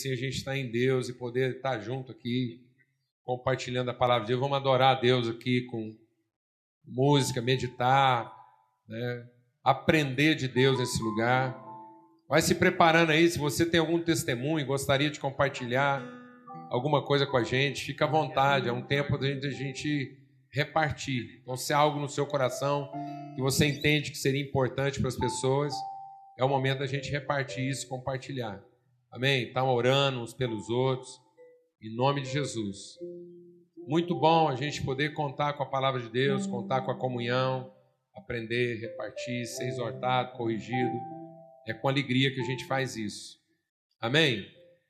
assim a gente estar em Deus e poder estar junto aqui, compartilhando a palavra de Deus. Vamos adorar a Deus aqui com música, meditar, né? aprender de Deus nesse lugar. Vai se preparando aí, se você tem algum testemunho, gostaria de compartilhar alguma coisa com a gente, fica à vontade, é um tempo de a gente repartir. Então, se há algo no seu coração que você entende que seria importante para as pessoas, é o momento da gente repartir isso, compartilhar. Amém? Estão orando uns pelos outros, em nome de Jesus. Muito bom a gente poder contar com a palavra de Deus, contar com a comunhão, aprender, repartir, ser exortado, corrigido. É com alegria que a gente faz isso. Amém?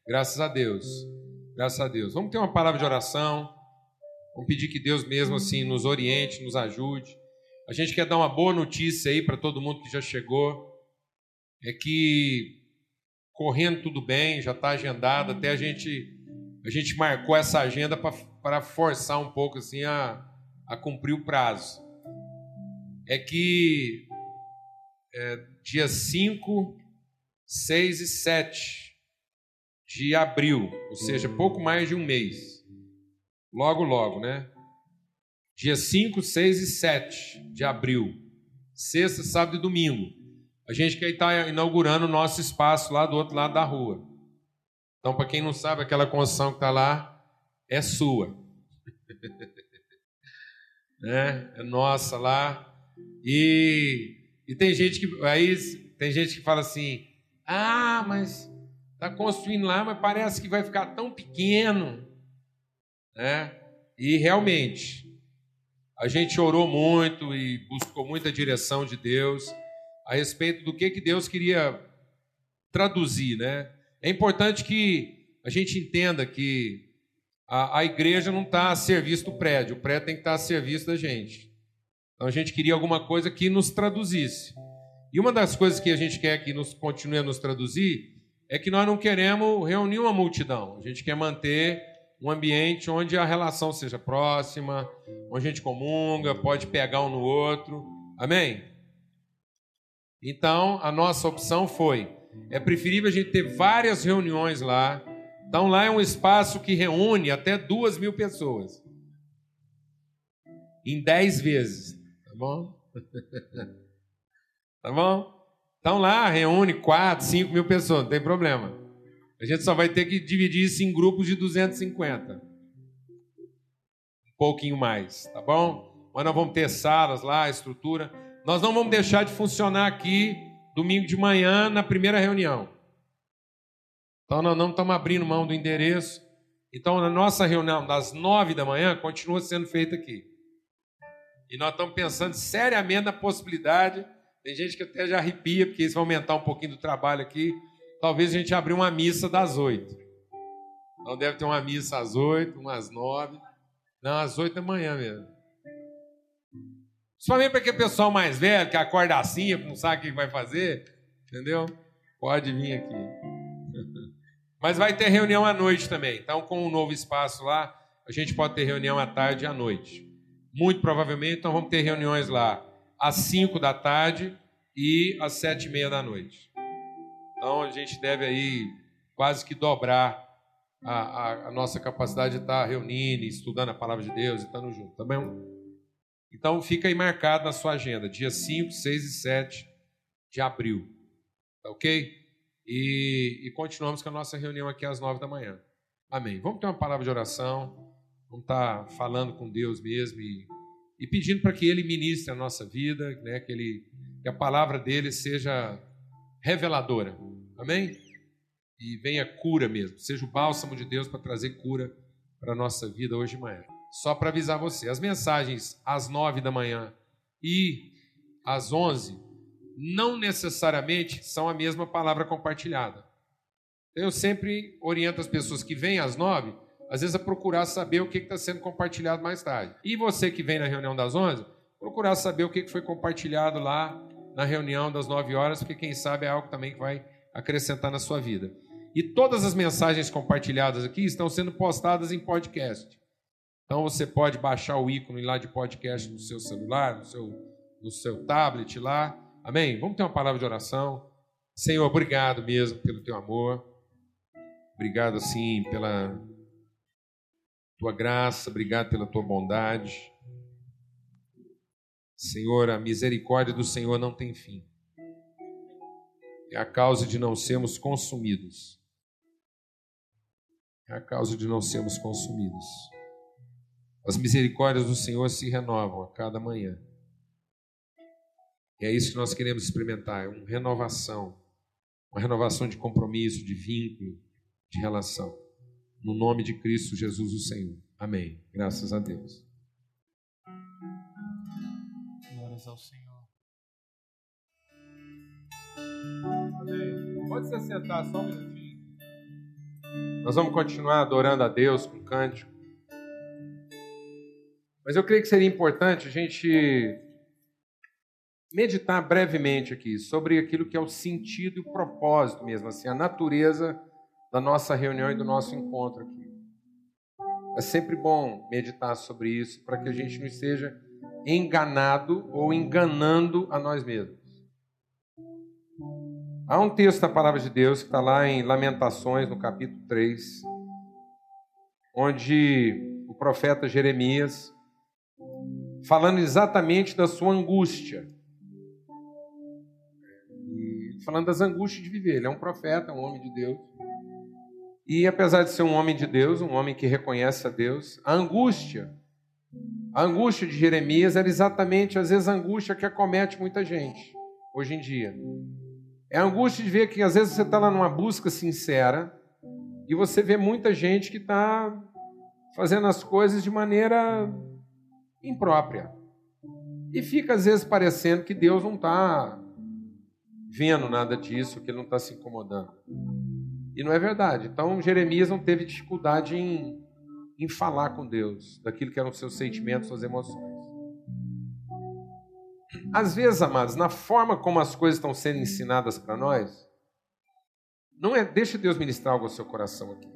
Graças a Deus. Graças a Deus. Vamos ter uma palavra de oração. Vamos pedir que Deus mesmo assim nos oriente, nos ajude. A gente quer dar uma boa notícia aí para todo mundo que já chegou é que correndo tudo bem, já está agendado, até a gente a gente marcou essa agenda para forçar um pouco assim a, a cumprir o prazo. É que é, dia 5, 6 e 7 de abril, ou seja, pouco mais de um mês. Logo, logo, né? Dia 5, 6 e 7 de abril. Sexta, sábado e domingo. A gente quer estar inaugurando o nosso espaço lá do outro lado da rua. Então, para quem não sabe, aquela construção que está lá é sua. né? É nossa lá. E, e tem gente que aí tem gente que fala assim: ah, mas está construindo lá, mas parece que vai ficar tão pequeno. Né? E realmente, a gente orou muito e buscou muita direção de Deus a respeito do que, que Deus queria traduzir, né? É importante que a gente entenda que a, a igreja não está a serviço do prédio, o prédio tem que estar tá a serviço da gente. Então a gente queria alguma coisa que nos traduzisse. E uma das coisas que a gente quer que nos continue a nos traduzir é que nós não queremos reunir uma multidão. A gente quer manter um ambiente onde a relação seja próxima, onde a gente comunga, pode pegar um no outro. Amém? Então, a nossa opção foi: é preferível a gente ter várias reuniões lá. Então, lá é um espaço que reúne até duas mil pessoas. Em dez vezes. Tá bom? tá bom? Então, lá reúne quatro, cinco mil pessoas, não tem problema. A gente só vai ter que dividir isso em grupos de 250. Um pouquinho mais, tá bom? Mas nós vamos ter salas lá, estrutura. Nós não vamos deixar de funcionar aqui domingo de manhã na primeira reunião. Então nós não estamos abrindo mão do endereço. Então a nossa reunião das nove da manhã continua sendo feita aqui. E nós estamos pensando seriamente na possibilidade. Tem gente que até já arrepia, porque isso vai aumentar um pouquinho do trabalho aqui. Talvez a gente abrir uma missa das oito. Então deve ter uma missa às oito, umas nove. Não, às oito da manhã mesmo. Principalmente para aquele pessoal mais velho que acorda assim, não sabe o que vai fazer, entendeu? Pode vir aqui. Mas vai ter reunião à noite também. Então, com o um novo espaço lá, a gente pode ter reunião à tarde e à noite. Muito provavelmente, então vamos ter reuniões lá às 5 da tarde e às sete e meia da noite. Então a gente deve aí quase que dobrar a, a, a nossa capacidade de estar reunindo, estudando a palavra de Deus e estando junto, tá bom? Então fica aí marcado na sua agenda, dia 5, 6 e 7 de abril. Tá ok? E, e continuamos com a nossa reunião aqui às 9 da manhã. Amém. Vamos ter uma palavra de oração. Vamos estar falando com Deus mesmo e, e pedindo para que Ele ministre a nossa vida, né? que, ele, que a palavra dele seja reveladora. Amém? E venha cura mesmo. Seja o bálsamo de Deus para trazer cura para a nossa vida hoje de manhã só para avisar você, as mensagens às nove da manhã e às onze não necessariamente são a mesma palavra compartilhada. Eu sempre oriento as pessoas que vêm às nove, às vezes a procurar saber o que está sendo compartilhado mais tarde. E você que vem na reunião das onze, procurar saber o que foi compartilhado lá na reunião das nove horas, porque quem sabe é algo também que vai acrescentar na sua vida. E todas as mensagens compartilhadas aqui estão sendo postadas em podcast. Então você pode baixar o ícone lá de podcast no seu celular, no seu, no seu tablet lá. Amém? Vamos ter uma palavra de oração. Senhor, obrigado mesmo pelo teu amor. Obrigado, assim, pela tua graça, obrigado pela tua bondade. Senhor, a misericórdia do Senhor não tem fim. É a causa de não sermos consumidos. É a causa de não sermos consumidos. As misericórdias do Senhor se renovam a cada manhã. E é isso que nós queremos experimentar, é uma renovação, uma renovação de compromisso, de vínculo, de relação. No nome de Cristo Jesus, o Senhor. Amém. Graças a Deus. Glórias ao Senhor. Amém. Pode se sentar só um minutinho. Nós vamos continuar adorando a Deus com cântico. Mas eu creio que seria importante a gente meditar brevemente aqui sobre aquilo que é o sentido e o propósito mesmo, assim, a natureza da nossa reunião e do nosso encontro aqui. É sempre bom meditar sobre isso para que a gente não esteja enganado ou enganando a nós mesmos. Há um texto da palavra de Deus que está lá em Lamentações, no capítulo 3, onde o profeta Jeremias, falando exatamente da sua angústia, falando das angústias de viver. Ele é um profeta, um homem de Deus. E apesar de ser um homem de Deus, um homem que reconhece a Deus, a angústia, a angústia de Jeremias era exatamente, às vezes, a angústia que acomete muita gente hoje em dia. É a angústia de ver que, às vezes, você está lá numa busca sincera e você vê muita gente que está fazendo as coisas de maneira imprópria. E fica, às vezes, parecendo que Deus não está vendo nada disso, que ele não está se incomodando. E não é verdade. Então, Jeremias não teve dificuldade em, em falar com Deus daquilo que eram seus sentimentos, suas emoções. Às vezes, amados, na forma como as coisas estão sendo ensinadas para nós, não é, deixa Deus ministrar algo ao seu coração aqui.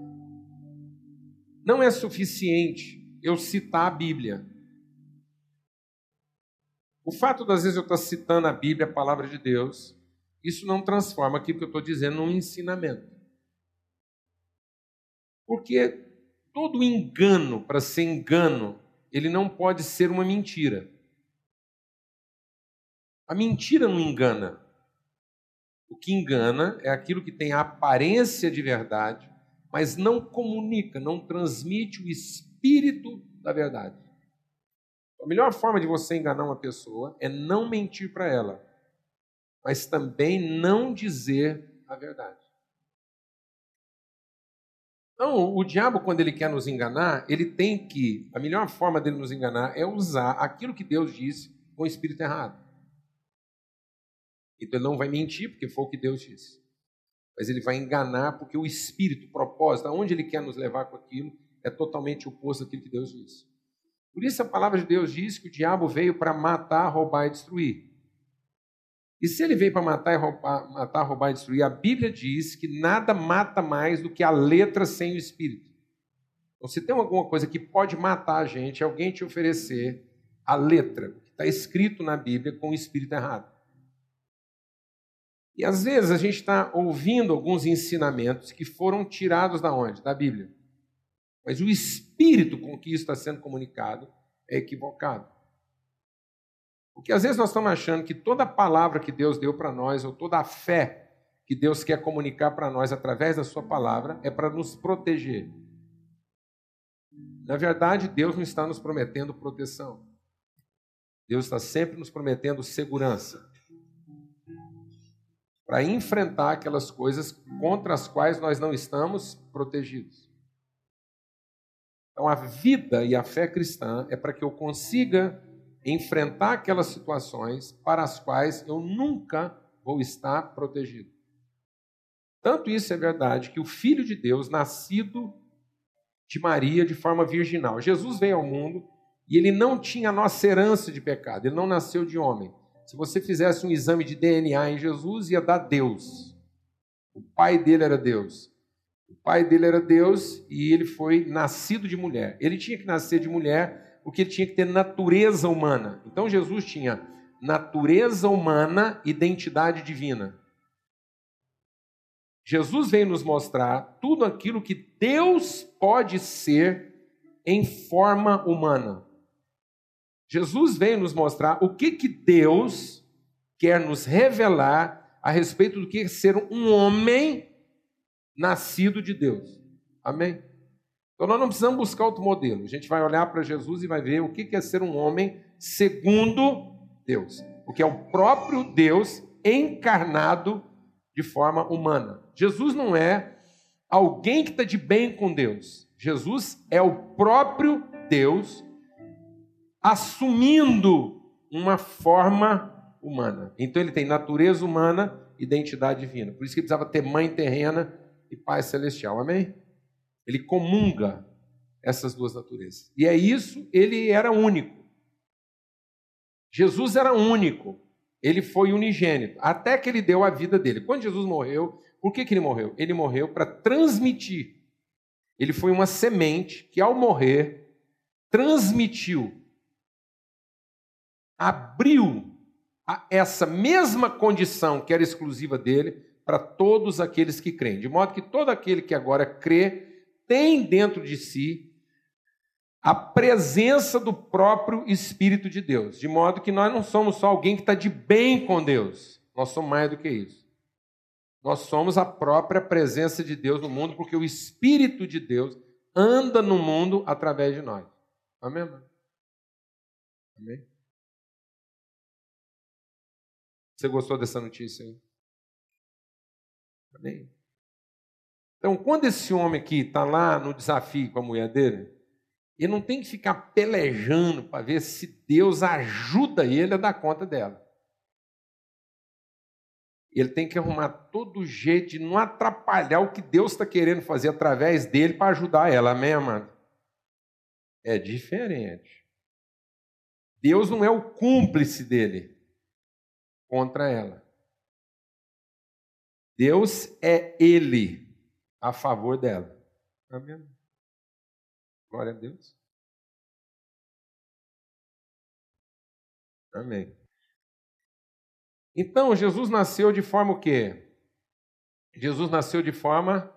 Não é suficiente eu citar a Bíblia. O fato das vezes eu estar citando a Bíblia, a palavra de Deus, isso não transforma aquilo que eu estou dizendo num ensinamento. Porque todo engano, para ser engano, ele não pode ser uma mentira. A mentira não engana. O que engana é aquilo que tem a aparência de verdade, mas não comunica, não transmite o espírito da verdade. A melhor forma de você enganar uma pessoa é não mentir para ela, mas também não dizer a verdade. Então, o diabo, quando ele quer nos enganar, ele tem que, a melhor forma dele nos enganar é usar aquilo que Deus disse com o espírito errado. Então, ele não vai mentir, porque foi o que Deus disse. Mas ele vai enganar, porque o espírito, o propósito, aonde ele quer nos levar com aquilo, é totalmente oposto daquilo que Deus disse. Por isso, a palavra de Deus diz que o diabo veio para matar, roubar e destruir. E se ele veio para matar, roubar, matar, roubar e destruir, a Bíblia diz que nada mata mais do que a letra sem o espírito. Então, se tem alguma coisa que pode matar a gente, é alguém te oferecer a letra que está escrito na Bíblia com o espírito errado. E às vezes a gente está ouvindo alguns ensinamentos que foram tirados da onde? Da Bíblia. Mas o espírito com que isso está sendo comunicado é equivocado. Porque às vezes nós estamos achando que toda palavra que Deus deu para nós, ou toda a fé que Deus quer comunicar para nós através da Sua palavra, é para nos proteger. Na verdade, Deus não está nos prometendo proteção. Deus está sempre nos prometendo segurança. Para enfrentar aquelas coisas contra as quais nós não estamos protegidos. Então, a vida e a fé cristã é para que eu consiga enfrentar aquelas situações para as quais eu nunca vou estar protegido. Tanto isso é verdade que o Filho de Deus, nascido de Maria de forma virginal, Jesus veio ao mundo e ele não tinha a nossa herança de pecado, ele não nasceu de homem. Se você fizesse um exame de DNA em Jesus, ia dar Deus. O pai dele era Deus. O pai dele era Deus e ele foi nascido de mulher. Ele tinha que nascer de mulher porque ele tinha que ter natureza humana. Então Jesus tinha natureza humana, identidade divina. Jesus veio nos mostrar tudo aquilo que Deus pode ser em forma humana. Jesus veio nos mostrar o que, que Deus quer nos revelar a respeito do que é ser um homem nascido de Deus. Amém? Então nós não precisamos buscar outro modelo. A gente vai olhar para Jesus e vai ver o que é ser um homem segundo Deus. O que é o próprio Deus encarnado de forma humana. Jesus não é alguém que está de bem com Deus. Jesus é o próprio Deus assumindo uma forma humana. Então ele tem natureza humana, identidade divina. Por isso que precisava ter mãe terrena e pai celestial. Amém? Ele comunga essas duas naturezas. E é isso, ele era único. Jesus era único. Ele foi unigênito, até que ele deu a vida dele. Quando Jesus morreu, por que, que ele morreu? Ele morreu para transmitir. Ele foi uma semente que, ao morrer, transmitiu, abriu essa mesma condição que era exclusiva dele para todos aqueles que creem. De modo que todo aquele que agora crê tem dentro de si a presença do próprio Espírito de Deus. De modo que nós não somos só alguém que está de bem com Deus, nós somos mais do que isso. Nós somos a própria presença de Deus no mundo, porque o Espírito de Deus anda no mundo através de nós. Amém? Amém? Você gostou dessa notícia aí? Amém? Então, quando esse homem aqui está lá no desafio com a mulher dele, ele não tem que ficar pelejando para ver se Deus ajuda ele a dar conta dela. Ele tem que arrumar todo jeito de não atrapalhar o que Deus está querendo fazer através dele para ajudar ela. Amém, amado? É diferente. Deus não é o cúmplice dele contra ela. Deus é ele a favor dela. Amém? Glória a Deus. Amém. Então, Jesus nasceu de forma o quê? Jesus nasceu de forma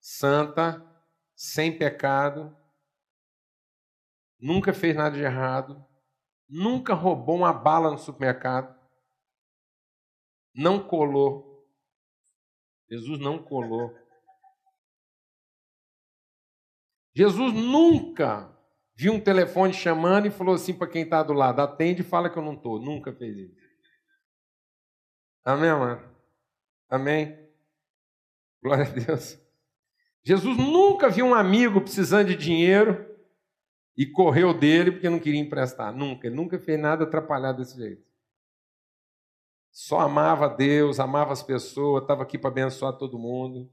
santa, sem pecado, nunca fez nada de errado, nunca roubou uma bala no supermercado, não colou. Jesus não colou. Jesus nunca viu um telefone chamando e falou assim para quem está do lado: atende e fala que eu não estou. Nunca fez isso. Amém, mano? Amém? Glória a Deus. Jesus nunca viu um amigo precisando de dinheiro e correu dele porque não queria emprestar. Nunca. Ele nunca fez nada atrapalhado desse jeito. Só amava Deus, amava as pessoas, estava aqui para abençoar todo mundo.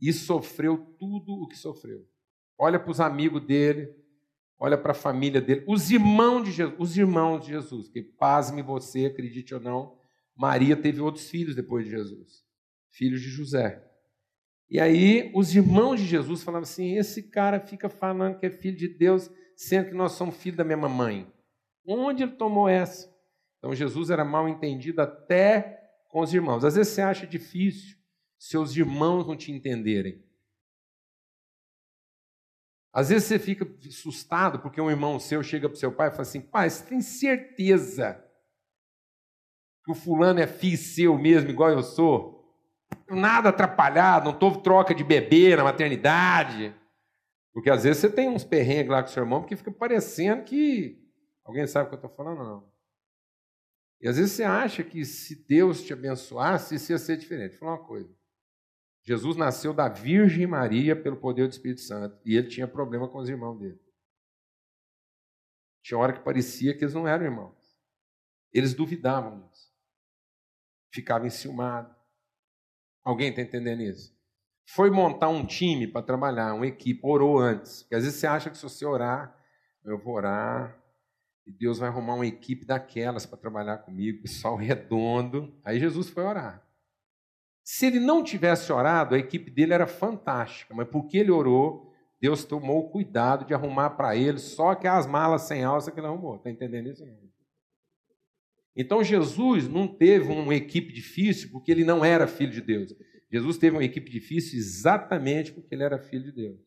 E sofreu tudo o que sofreu olha para os amigos dele, olha para a família dele, os irmãos de Jesus, os irmãos de Jesus, que pasme você, acredite ou não, Maria teve outros filhos depois de Jesus, filhos de José. E aí os irmãos de Jesus falavam assim: esse cara fica falando que é filho de Deus, sendo que nós somos filhos da mesma mãe. Onde ele tomou essa? Então Jesus era mal entendido até com os irmãos. Às vezes você acha difícil seus irmãos não te entenderem. Às vezes você fica assustado porque um irmão seu chega para o seu pai e fala assim: pai, você tem certeza que o fulano é filho seu mesmo, igual eu sou? Nada atrapalhado, não teve troca de bebê na maternidade. Porque às vezes você tem uns perrengues lá com seu irmão porque fica parecendo que. Alguém sabe o que eu estou falando? Não. E às vezes você acha que se Deus te abençoasse, isso ia ser diferente. Vou falar uma coisa. Jesus nasceu da Virgem Maria pelo poder do Espírito Santo e ele tinha problema com os irmãos dele. Tinha hora que parecia que eles não eram irmãos. Eles duvidavam disso. Ficavam enciumados. Alguém está entendendo isso? Foi montar um time para trabalhar, uma equipe, orou antes. Porque às vezes você acha que se você orar, eu vou orar, e Deus vai arrumar uma equipe daquelas para trabalhar comigo, pessoal redondo. Aí Jesus foi orar. Se ele não tivesse orado, a equipe dele era fantástica, mas porque ele orou, Deus tomou cuidado de arrumar para ele só que as malas sem alça que ele arrumou. Está entendendo isso? Então Jesus não teve uma equipe difícil porque ele não era filho de Deus. Jesus teve uma equipe difícil exatamente porque ele era filho de Deus.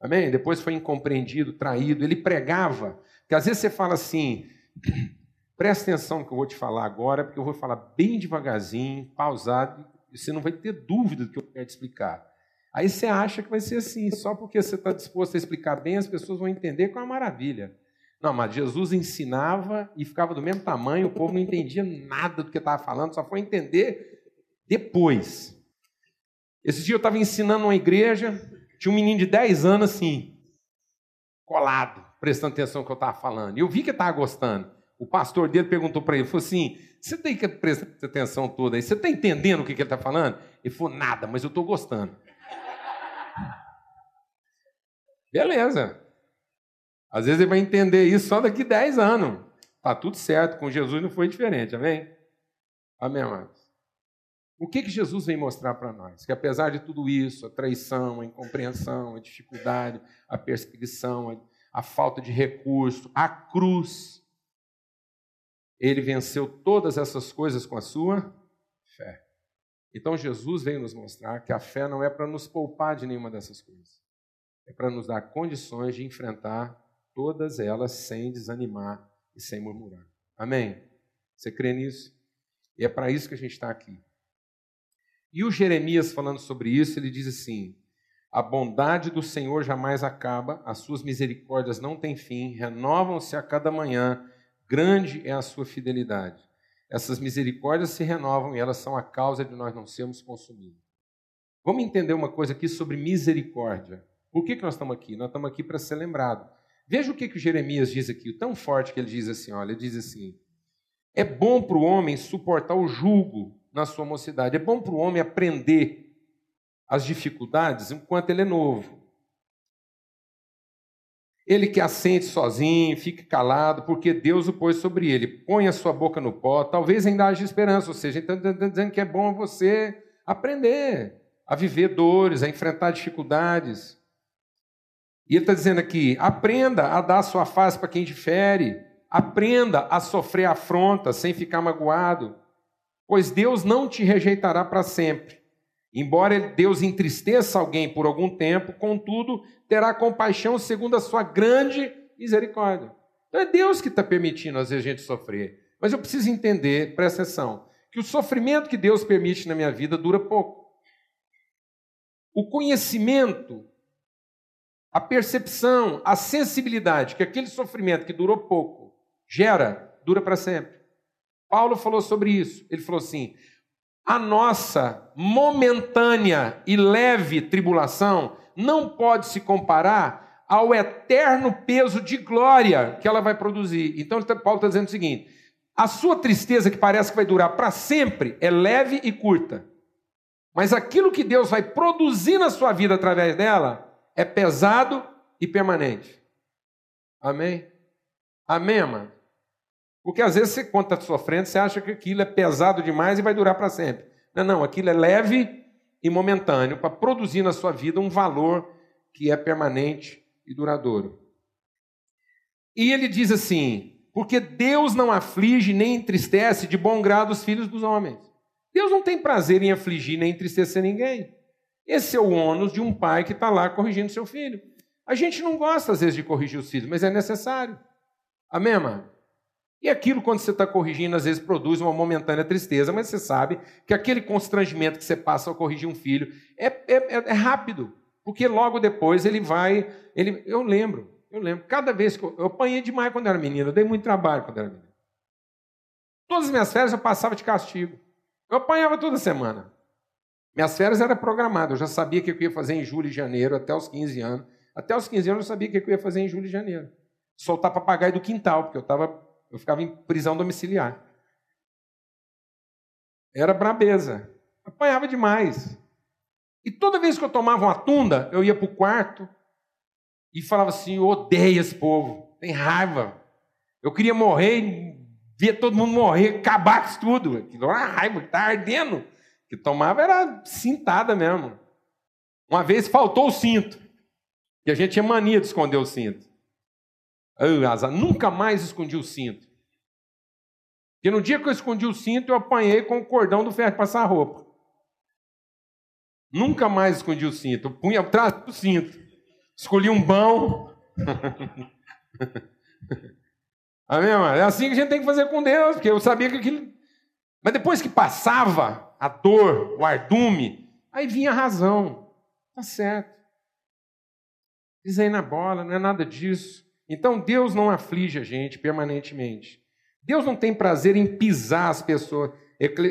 Amém? Depois foi incompreendido, traído. Ele pregava. Que às vezes você fala assim, presta atenção no que eu vou te falar agora, porque eu vou falar bem devagarzinho, pausado, e você não vai ter dúvida do que eu quero te explicar. Aí você acha que vai ser assim, só porque você está disposto a explicar bem, as pessoas vão entender com é uma maravilha. Não, mas Jesus ensinava e ficava do mesmo tamanho, o povo não entendia nada do que estava falando, só foi entender depois. Esse dia eu estava ensinando uma igreja, tinha um menino de 10 anos assim, colado, prestando atenção no que eu estava falando. E eu vi que estava gostando. O pastor dele perguntou para ele, falou assim, você tem que prestar atenção toda aí, você está entendendo o que, que ele está falando? Ele falou, nada, mas eu estou gostando. Beleza. Às vezes ele vai entender isso só daqui 10 anos. Está tudo certo, com Jesus não foi diferente, amém? Amém, amados? O que, que Jesus vem mostrar para nós? Que apesar de tudo isso, a traição, a incompreensão, a dificuldade, a perseguição, a falta de recurso, a cruz, ele venceu todas essas coisas com a sua fé. Então Jesus veio nos mostrar que a fé não é para nos poupar de nenhuma dessas coisas. É para nos dar condições de enfrentar todas elas sem desanimar e sem murmurar. Amém? Você crê nisso? E é para isso que a gente está aqui. E o Jeremias, falando sobre isso, ele diz assim: A bondade do Senhor jamais acaba, as suas misericórdias não têm fim, renovam-se a cada manhã, grande é a sua fidelidade. Essas misericórdias se renovam e elas são a causa de nós não sermos consumidos. Vamos entender uma coisa aqui sobre misericórdia. Por que, que nós estamos aqui? Nós estamos aqui para ser lembrados. Veja o que, que o Jeremias diz aqui, tão forte que ele diz assim: olha, ele diz assim: é bom para o homem suportar o jugo na sua mocidade, é bom para o homem aprender as dificuldades enquanto ele é novo. Ele que assente sozinho, fique calado, porque Deus o pôs sobre ele. Põe a sua boca no pó, talvez ainda haja esperança. Ou seja, está dizendo que é bom você aprender a viver dores, a enfrentar dificuldades. E ele está dizendo aqui: aprenda a dar sua face para quem difere, aprenda a sofrer afronta sem ficar magoado, pois Deus não te rejeitará para sempre. Embora Deus entristeça alguém por algum tempo, contudo, terá compaixão segundo a sua grande misericórdia. Então é Deus que está permitindo às vezes a gente sofrer. Mas eu preciso entender, presta atenção, que o sofrimento que Deus permite na minha vida dura pouco. O conhecimento a percepção, a sensibilidade que aquele sofrimento que durou pouco gera, dura para sempre. Paulo falou sobre isso. Ele falou assim: a nossa momentânea e leve tribulação não pode se comparar ao eterno peso de glória que ela vai produzir. Então, Paulo está dizendo o seguinte: a sua tristeza, que parece que vai durar para sempre, é leve e curta. Mas aquilo que Deus vai produzir na sua vida através dela é pesado e permanente. Amém? Amém, amado? Porque às vezes você, está sofrendo, você acha que aquilo é pesado demais e vai durar para sempre. Não, não, aquilo é leve e momentâneo para produzir na sua vida um valor que é permanente e duradouro. E ele diz assim: porque Deus não aflige nem entristece de bom grado os filhos dos homens. Deus não tem prazer em afligir nem entristecer ninguém. Esse é o ônus de um pai que está lá corrigindo seu filho. A gente não gosta, às vezes, de corrigir os filhos, mas é necessário. Amém, mano? E aquilo, quando você está corrigindo, às vezes produz uma momentânea tristeza, mas você sabe que aquele constrangimento que você passa ao corrigir um filho é, é, é rápido, porque logo depois ele vai. Ele, eu lembro, eu lembro, cada vez que eu, eu apanhei demais quando era menino, eu dei muito trabalho quando era menino. Todas as minhas férias eu passava de castigo. Eu apanhava toda semana. Minhas férias eram programadas, eu já sabia o que eu ia fazer em julho e janeiro, até os 15 anos. Até os 15 anos eu sabia o que eu ia fazer em julho e janeiro. Soltar papagaio do quintal, porque eu, tava, eu ficava em prisão domiciliar. Era brabeza. Apanhava demais. E toda vez que eu tomava uma tunda, eu ia para o quarto e falava assim: eu odeio esse povo, tem raiva. Eu queria morrer, via todo mundo morrer, acabar com isso tudo. Aquilo era raiva, está ardendo que tomava era cintada mesmo. Uma vez faltou o cinto. E a gente tinha mania de esconder o cinto. Eu, azar, nunca mais escondi o cinto. Porque no dia que eu escondi o cinto, eu apanhei com o cordão do ferro de passar roupa. Nunca mais escondi o cinto. Eu punha atrás do cinto. Escolhi um bom. Amém, mano? É assim que a gente tem que fazer com Deus, porque eu sabia que aquilo. Mas depois que passava a dor, o ardume, aí vinha a razão. Tá certo. Aí na bola, não é nada disso. Então Deus não aflige a gente permanentemente. Deus não tem prazer em pisar as pessoas.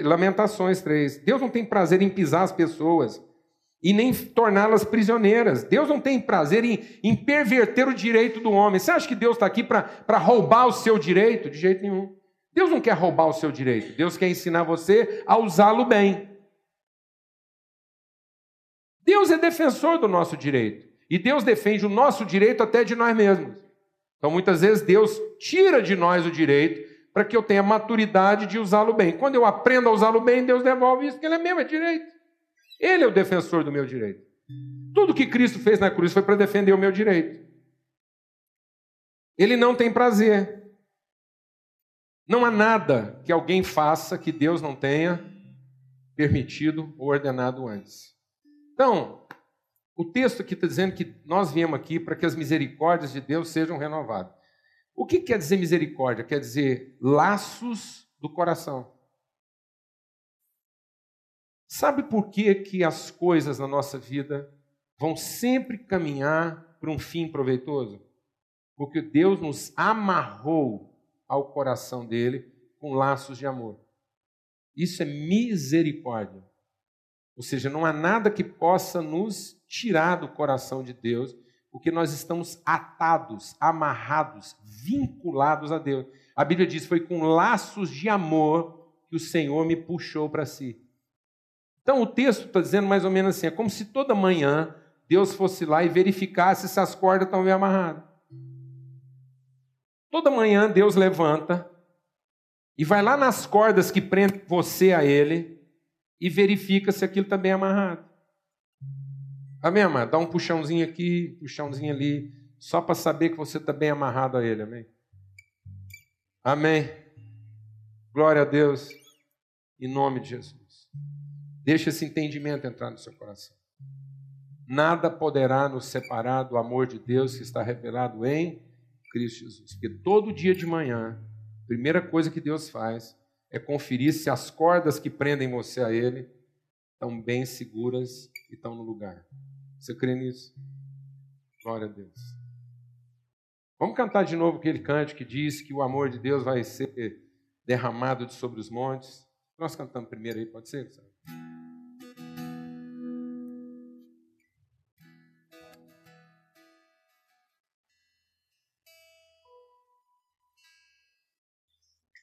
Lamentações 3. Deus não tem prazer em pisar as pessoas e nem torná-las prisioneiras. Deus não tem prazer em, em, perverter o direito do homem. Você acha que Deus está aqui para roubar o seu direito? De jeito nenhum. Deus não quer roubar o seu direito. Deus quer ensinar você a usá-lo bem. Deus é defensor do nosso direito. E Deus defende o nosso direito até de nós mesmos. Então, muitas vezes, Deus tira de nós o direito para que eu tenha maturidade de usá-lo bem. Quando eu aprendo a usá-lo bem, Deus devolve isso, porque Ele é mesmo, é direito. Ele é o defensor do meu direito. Tudo que Cristo fez na cruz foi para defender o meu direito. Ele não tem prazer. Não há nada que alguém faça que Deus não tenha permitido ou ordenado antes. Então, o texto aqui está dizendo que nós viemos aqui para que as misericórdias de Deus sejam renovadas. O que quer dizer misericórdia? Quer dizer laços do coração. Sabe por que, que as coisas na nossa vida vão sempre caminhar para um fim proveitoso? Porque Deus nos amarrou ao coração dele com laços de amor. Isso é misericórdia. Ou seja, não há nada que possa nos tirar do coração de Deus, porque nós estamos atados, amarrados, vinculados a Deus. A Bíblia diz: foi com laços de amor que o Senhor me puxou para si. Então o texto está dizendo mais ou menos assim: é como se toda manhã Deus fosse lá e verificasse se as cordas estão bem amarradas. Toda manhã Deus levanta e vai lá nas cordas que prendem você a Ele e verifica se aquilo está bem amarrado. Amém, amado? Dá um puxãozinho aqui, puxãozinho ali, só para saber que você está bem amarrado a Ele. Amém? Amém. Glória a Deus. Em nome de Jesus. Deixa esse entendimento entrar no seu coração. Nada poderá nos separar do amor de Deus que está revelado em Cristo Jesus. Porque todo dia de manhã, a primeira coisa que Deus faz é conferir se as cordas que prendem você a Ele estão bem seguras e estão no lugar. Você crê nisso? Glória a Deus. Vamos cantar de novo aquele cante que diz que o amor de Deus vai ser derramado de sobre os montes. Nós cantamos primeiro aí, pode ser? Sabe?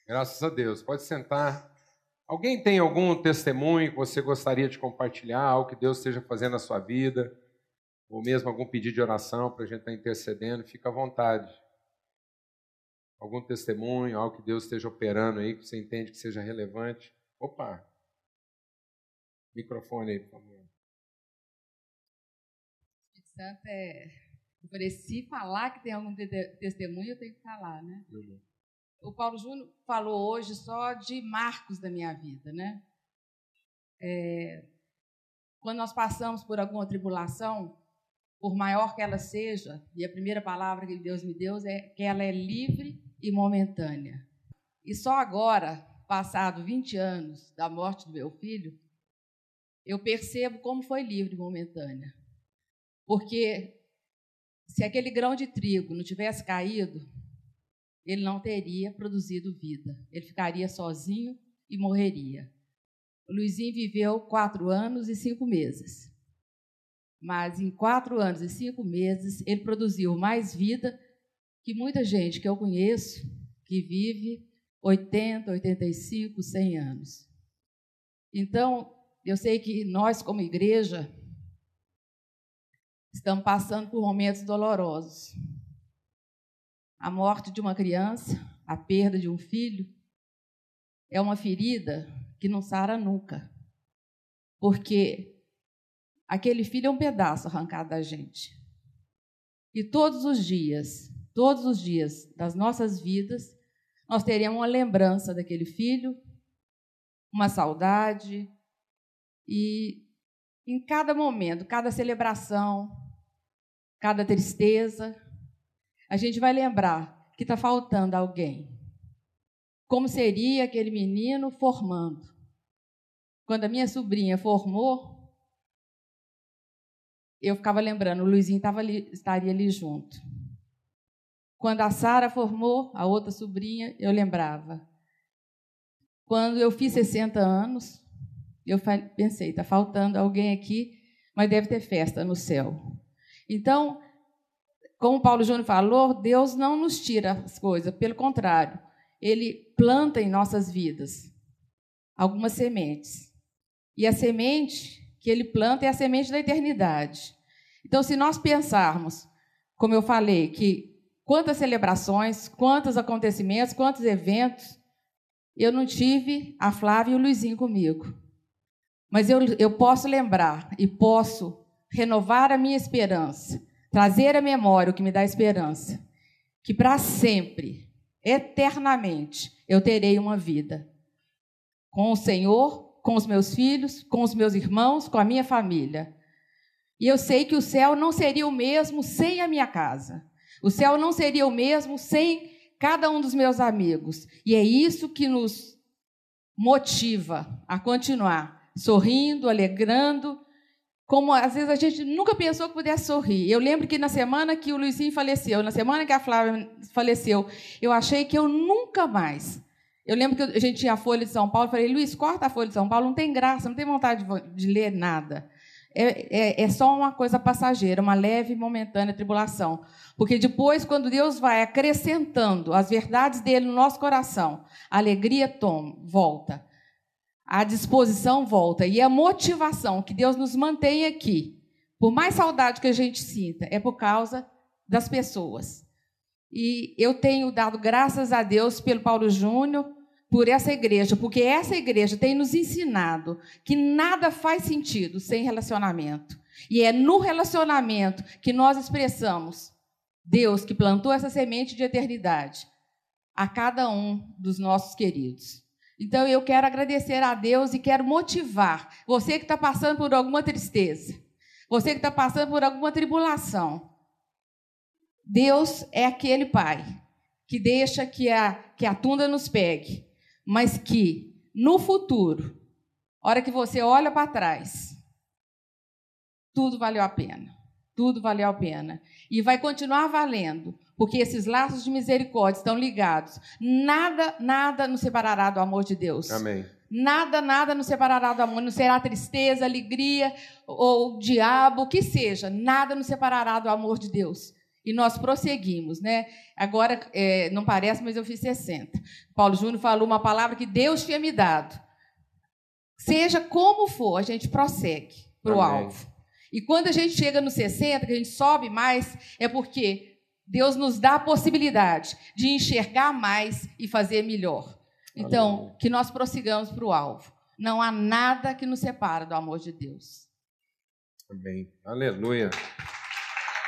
Graças a Deus. Pode sentar. Alguém tem algum testemunho que você gostaria de compartilhar, algo que Deus esteja fazendo na sua vida? Ou mesmo algum pedido de oração para a gente estar intercedendo? Fica à vontade. Algum testemunho, algo que Deus esteja operando aí, que você entende que seja relevante? Opa! Microfone aí, por favor. Santo é. Se falar que tem algum testemunho, eu tenho que falar, né? Uhum o Paulo Júnior falou hoje só de marcos da minha vida, né? É, quando nós passamos por alguma tribulação, por maior que ela seja, e a primeira palavra que Deus me deu é que ela é livre e momentânea. E só agora, passado 20 anos da morte do meu filho, eu percebo como foi livre e momentânea. Porque se aquele grão de trigo não tivesse caído, ele não teria produzido vida. Ele ficaria sozinho e morreria. O Luizinho viveu quatro anos e cinco meses. Mas em quatro anos e cinco meses, ele produziu mais vida que muita gente que eu conheço que vive 80, 85, 100 anos. Então, eu sei que nós, como igreja, estamos passando por momentos dolorosos a morte de uma criança, a perda de um filho, é uma ferida que não sara nunca. Porque aquele filho é um pedaço arrancado da gente. E todos os dias, todos os dias das nossas vidas, nós teremos uma lembrança daquele filho, uma saudade, e em cada momento, cada celebração, cada tristeza, a gente vai lembrar que está faltando alguém. Como seria aquele menino formando? Quando a minha sobrinha formou, eu ficava lembrando, o Luizinho ali, estaria ali junto. Quando a Sara formou, a outra sobrinha, eu lembrava. Quando eu fiz 60 anos, eu pensei, está faltando alguém aqui, mas deve ter festa no céu. Então, como Paulo Júnior falou, Deus não nos tira as coisas, pelo contrário, Ele planta em nossas vidas algumas sementes. E a semente que Ele planta é a semente da eternidade. Então, se nós pensarmos, como eu falei, que quantas celebrações, quantos acontecimentos, quantos eventos, eu não tive a Flávia e o Luizinho comigo. Mas eu, eu posso lembrar e posso renovar a minha esperança, trazer à memória o que me dá esperança, que para sempre, eternamente, eu terei uma vida com o Senhor, com os meus filhos, com os meus irmãos, com a minha família. E eu sei que o céu não seria o mesmo sem a minha casa. O céu não seria o mesmo sem cada um dos meus amigos. E é isso que nos motiva a continuar sorrindo, alegrando, como às vezes a gente nunca pensou que pudesse sorrir. Eu lembro que na semana que o Luizinho faleceu, na semana que a Flávia faleceu, eu achei que eu nunca mais. Eu lembro que a gente tinha a Folha de São Paulo, falei, Luiz, corta a Folha de São Paulo, não tem graça, não tem vontade de, de ler nada. É, é, é, só uma coisa passageira, uma leve e momentânea tribulação. Porque depois, quando Deus vai acrescentando as verdades dele no nosso coração, a alegria toma, volta a disposição volta. E a motivação que Deus nos mantém aqui, por mais saudade que a gente sinta, é por causa das pessoas. E eu tenho dado graças a Deus pelo Paulo Júnior, por essa igreja, porque essa igreja tem nos ensinado que nada faz sentido sem relacionamento. E é no relacionamento que nós expressamos Deus que plantou essa semente de eternidade a cada um dos nossos queridos. Então eu quero agradecer a Deus e quero motivar você que está passando por alguma tristeza, você que está passando por alguma tribulação. Deus é aquele Pai que deixa que a, que a tunda nos pegue, mas que no futuro, hora que você olha para trás, tudo valeu a pena. Tudo valeu a pena. E vai continuar valendo, porque esses laços de misericórdia estão ligados. Nada, nada nos separará do amor de Deus. Amém. Nada, nada nos separará do amor. Não será tristeza, alegria ou diabo, o que seja. Nada nos separará do amor de Deus. E nós prosseguimos, né? Agora, é, não parece, mas eu fiz 60. Paulo Júnior falou uma palavra que Deus tinha me dado. Seja como for, a gente prossegue para o alvo. E quando a gente chega no 60, que a gente sobe mais, é porque Deus nos dá a possibilidade de enxergar mais e fazer melhor. Então, Amém. que nós prossigamos para o alvo. Não há nada que nos separa do amor de Deus. Amém. Aleluia.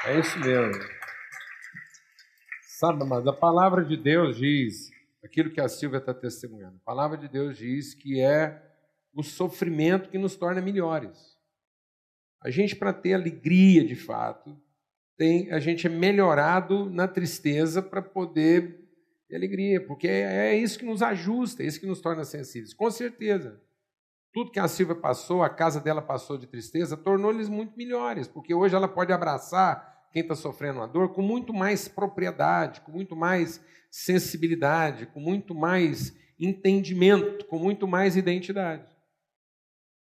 É isso mesmo. Sabe, mas a palavra de Deus diz aquilo que a Silvia está testemunhando. A palavra de Deus diz que é o sofrimento que nos torna melhores. A gente, para ter alegria de fato, tem, a gente é melhorado na tristeza para poder ter alegria, porque é, é isso que nos ajusta, é isso que nos torna sensíveis. Com certeza. Tudo que a Silvia passou, a casa dela passou de tristeza, tornou-lhes muito melhores, porque hoje ela pode abraçar quem está sofrendo uma dor com muito mais propriedade, com muito mais sensibilidade, com muito mais entendimento, com muito mais identidade.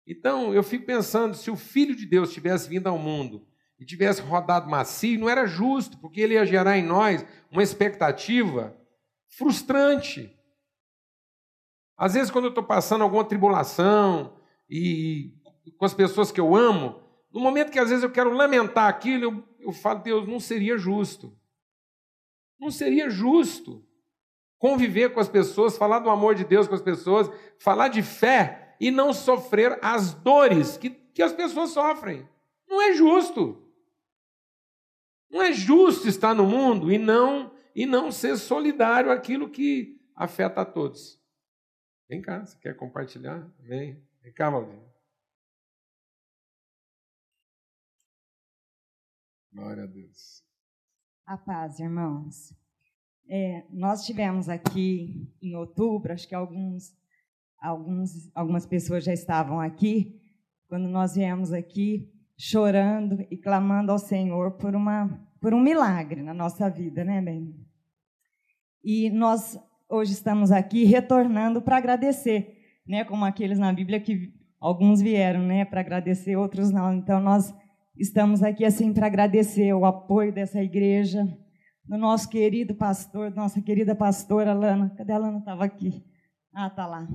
Então, eu fico pensando, se o Filho de Deus tivesse vindo ao mundo e tivesse rodado macio, não era justo, porque ele ia gerar em nós uma expectativa frustrante. Às vezes, quando eu estou passando alguma tribulação e com as pessoas que eu amo, no momento que às vezes eu quero lamentar aquilo, eu, eu falo, Deus, não seria justo. Não seria justo conviver com as pessoas, falar do amor de Deus com as pessoas, falar de fé e não sofrer as dores que, que as pessoas sofrem. Não é justo. Não é justo estar no mundo e não e não ser solidário àquilo que afeta a todos. Vem cá, você quer compartilhar? Vem. Vem cá, Valdir. Glória a Deus. A paz, irmãos. É, nós tivemos aqui em outubro, acho que alguns, alguns, algumas pessoas já estavam aqui, quando nós viemos aqui chorando e clamando ao Senhor por, uma, por um milagre na nossa vida, né, bem? E nós hoje estamos aqui retornando para agradecer, né, como aqueles na Bíblia que alguns vieram, né, para agradecer, outros não. Então nós estamos aqui assim para agradecer o apoio dessa igreja, do nosso querido pastor, nossa querida pastora Lana. Cadê a Lana? Estava aqui. Ah, tá lá.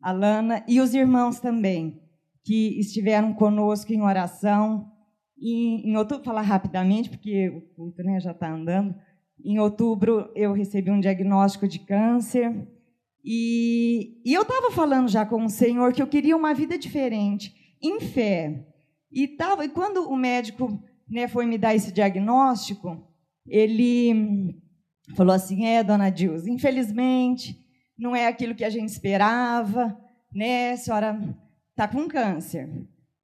A Lana e os irmãos também que estiveram conosco em oração. E, em outubro, falar rapidamente, porque o culto né, já está andando. Em outubro, eu recebi um diagnóstico de câncer. E, e eu estava falando já com o Senhor que eu queria uma vida diferente, em fé. E, tava, e quando o médico né, foi me dar esse diagnóstico, ele falou assim: É, dona Dilza, infelizmente, não é aquilo que a gente esperava, né? A senhora está com câncer.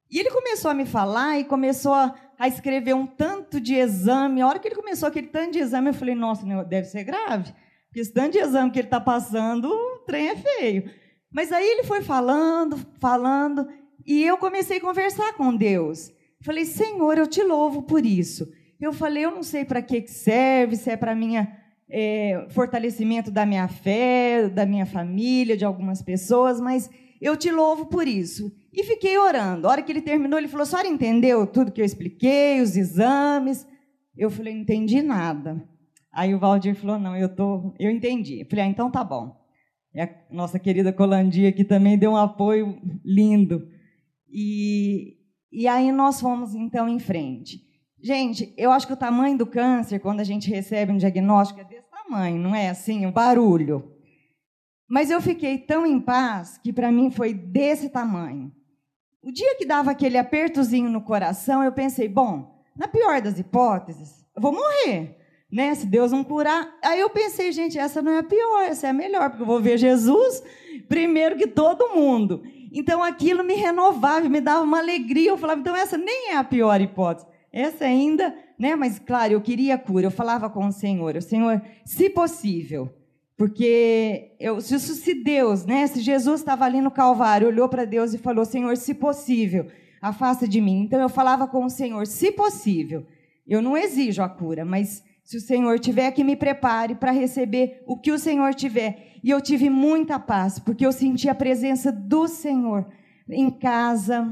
E ele começou a me falar e começou a, escrever um tanto de exame. A hora que ele começou aquele tanto de exame, eu falei, nossa, deve ser grave. Porque esse tanto de exame que ele está passando, o trem é feio. Mas aí ele foi falando, falando, e eu comecei a conversar com Deus. Falei, Senhor, eu te louvo por isso. Eu falei, eu não sei para que serve, se é para minha é, fortalecimento da minha fé, da minha família, de algumas pessoas, mas eu te louvo por isso. E fiquei orando. A hora que ele terminou, ele falou: a senhora entendeu tudo que eu expliquei, os exames? Eu falei: não entendi nada. Aí o Valdir falou: não, eu, tô, eu entendi. Eu falei: ah, então tá bom. E a nossa querida Colandia aqui também deu um apoio lindo. E, e aí nós fomos então em frente. Gente, eu acho que o tamanho do câncer, quando a gente recebe um diagnóstico, é desse tamanho, não é assim? O barulho. Mas eu fiquei tão em paz que para mim foi desse tamanho. O dia que dava aquele apertozinho no coração, eu pensei, bom, na pior das hipóteses, eu vou morrer, né? Se Deus não curar. Aí eu pensei, gente, essa não é a pior, essa é a melhor, porque eu vou ver Jesus primeiro que todo mundo. Então aquilo me renovava, me dava uma alegria. Eu falava, então essa nem é a pior hipótese. Essa ainda, né? Mas claro, eu queria cura. Eu falava com o Senhor, o Senhor, se possível, porque eu, se, se Deus, né, se Jesus estava ali no Calvário, olhou para Deus e falou: Senhor, se possível, afasta de mim. Então eu falava com o Senhor: se possível, eu não exijo a cura, mas se o Senhor tiver que me prepare para receber o que o Senhor tiver. E eu tive muita paz, porque eu senti a presença do Senhor em casa.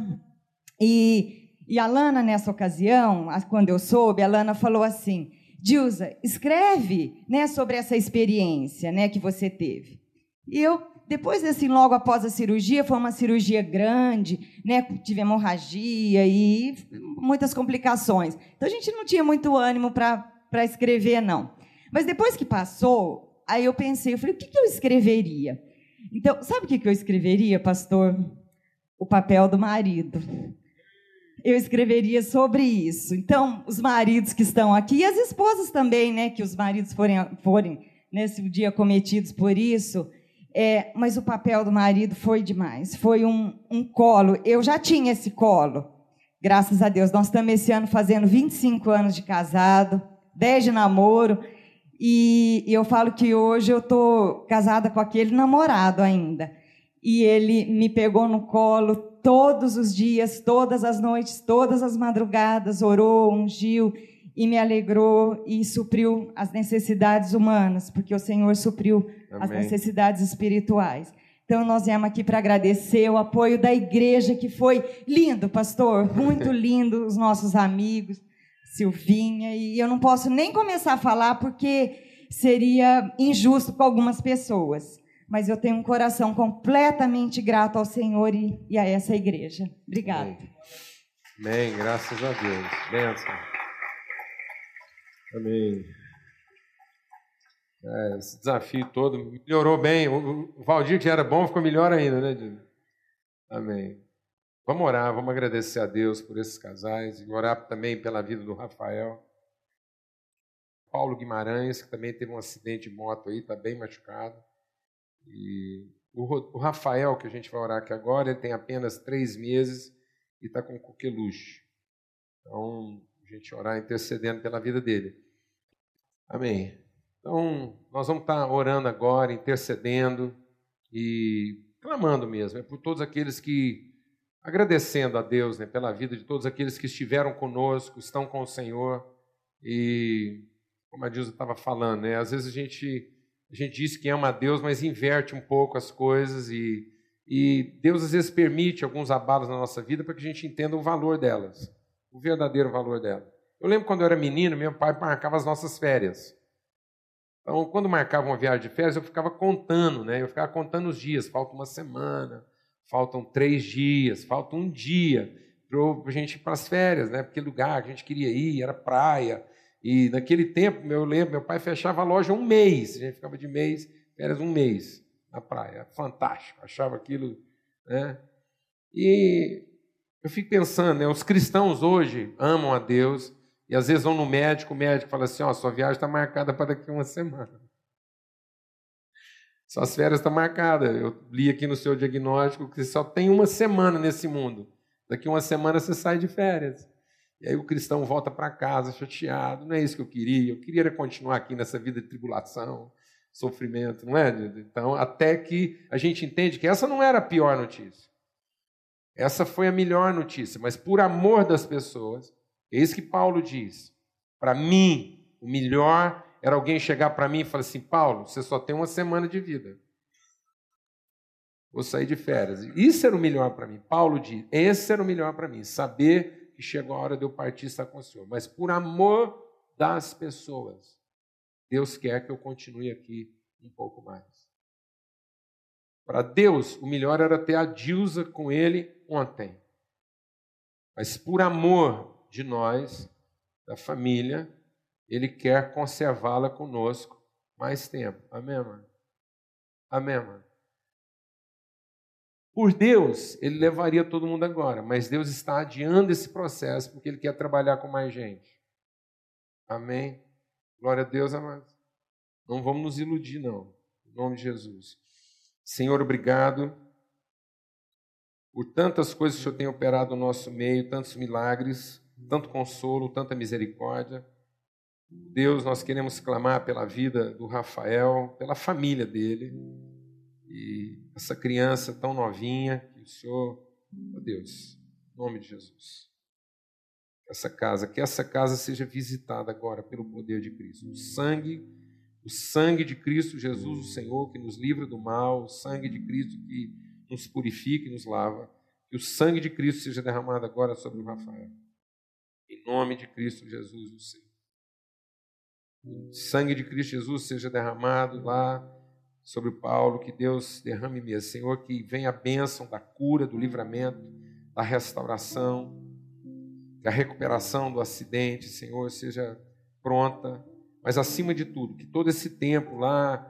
E, e a Lana, nessa ocasião, quando eu soube, a Lana falou assim: Dilza, escreve né, sobre essa experiência né, que você teve. E eu, depois, assim, logo após a cirurgia, foi uma cirurgia grande, né, tive hemorragia e muitas complicações. Então, a gente não tinha muito ânimo para escrever, não. Mas depois que passou, aí eu pensei, eu falei, o que, que eu escreveria? Então, sabe o que, que eu escreveria, pastor? O papel do marido eu escreveria sobre isso. Então, os maridos que estão aqui, e as esposas também, né, que os maridos forem, forem nesse dia cometidos por isso, é, mas o papel do marido foi demais. Foi um, um colo. Eu já tinha esse colo, graças a Deus. Nós estamos esse ano fazendo 25 anos de casado, 10 de namoro, e, e eu falo que hoje eu estou casada com aquele namorado ainda. E ele me pegou no colo todos os dias, todas as noites, todas as madrugadas, orou, ungiu e me alegrou e supriu as necessidades humanas, porque o Senhor supriu Amém. as necessidades espirituais. Então, nós viemos aqui para agradecer o apoio da igreja, que foi lindo, pastor, muito lindo, os nossos amigos, Silvinha, e eu não posso nem começar a falar porque seria injusto com algumas pessoas mas eu tenho um coração completamente grato ao Senhor e, e a essa igreja. Obrigada. Amém. Amém. Graças a Deus. Benção. Amém. É, esse desafio todo melhorou bem. O, Valdir, que era bom, ficou melhor ainda, né? Amém. Vamos orar, vamos agradecer a Deus por esses casais e orar também pela vida do Rafael. Paulo Guimarães, que também teve um acidente de moto aí, está bem machucado. E o, Rafael, que a gente vai orar aqui agora, ele tem apenas três meses e está com coqueluche. Então, a gente orar intercedendo pela vida dele. Amém. Então, nós vamos estar orando agora, intercedendo e clamando mesmo, é por todos aqueles que, agradecendo a Deus né, pela vida de todos aqueles que estiveram conosco, estão com o Senhor e, como a Dilsa estava falando, né, às vezes a gente, a gente diz que ama a Deus, mas inverte um pouco as coisas e, e Deus às vezes permite alguns abalos na nossa vida para que a gente entenda o valor delas, o verdadeiro valor delas. Eu lembro quando eu era menino, meu pai marcava as nossas férias. Então, quando marcava uma viagem de férias, eu ficava contando, né? Eu ficava contando os dias. Falta uma semana, faltam três dias, falta um dia para a gente ir para as férias, né? Porque lugar que a gente queria ir era praia. E naquele tempo, eu lembro, meu pai fechava a loja um mês. A gente ficava de mês, férias um mês na praia. Fantástico, achava aquilo, né? E eu fico pensando, né? Os cristãos hoje amam a Deus e às vezes vão no médico, o médico fala assim: ó, oh, sua viagem está marcada para daqui a uma semana. Suas férias estão marcadas. Eu li aqui no seu diagnóstico que só tem uma semana nesse mundo. Daqui uma semana você sai de férias. E aí o cristão volta para casa chateado. Não é isso que eu queria. Eu queria continuar aqui nessa vida de tribulação, sofrimento, não é? Então, até que a gente entende que essa não era a pior notícia. Essa foi a melhor notícia. Mas por amor das pessoas, isso que Paulo diz. Para mim, o melhor era alguém chegar para mim e falar assim: Paulo, você só tem uma semana de vida. Vou sair de férias. Isso era o melhor para mim. Paulo diz: esse era o melhor para mim. Saber que chegou a hora de eu partir e estar com o Senhor. Mas por amor das pessoas, Deus quer que eu continue aqui um pouco mais. Para Deus, o melhor era ter a Dilsa com ele ontem. Mas por amor de nós, da família, ele quer conservá-la conosco mais tempo. Amém, mano? Amém, mano? Por Deus, ele levaria todo mundo agora, mas Deus está adiando esse processo porque ele quer trabalhar com mais gente. Amém? Glória a Deus, amados. Não vamos nos iludir, não. Em nome de Jesus. Senhor, obrigado por tantas coisas que o Senhor tem operado no nosso meio, tantos milagres tanto consolo, tanta misericórdia. Deus, nós queremos clamar pela vida do Rafael, pela família dele, e essa criança tão novinha, que o Senhor, oh Deus, em nome de Jesus, essa casa, que essa casa seja visitada agora pelo poder de Cristo. O sangue, o sangue de Cristo Jesus, o Senhor, que nos livra do mal, o sangue de Cristo que nos purifica e nos lava, que o sangue de Cristo seja derramado agora sobre o Rafael. Em nome de Cristo Jesus, o Senhor. O sangue de Cristo Jesus seja derramado lá sobre Paulo, que Deus derrame mesmo. Senhor, que venha a bênção da cura, do livramento, da restauração, que a recuperação do acidente, Senhor, seja pronta. Mas acima de tudo, que todo esse tempo lá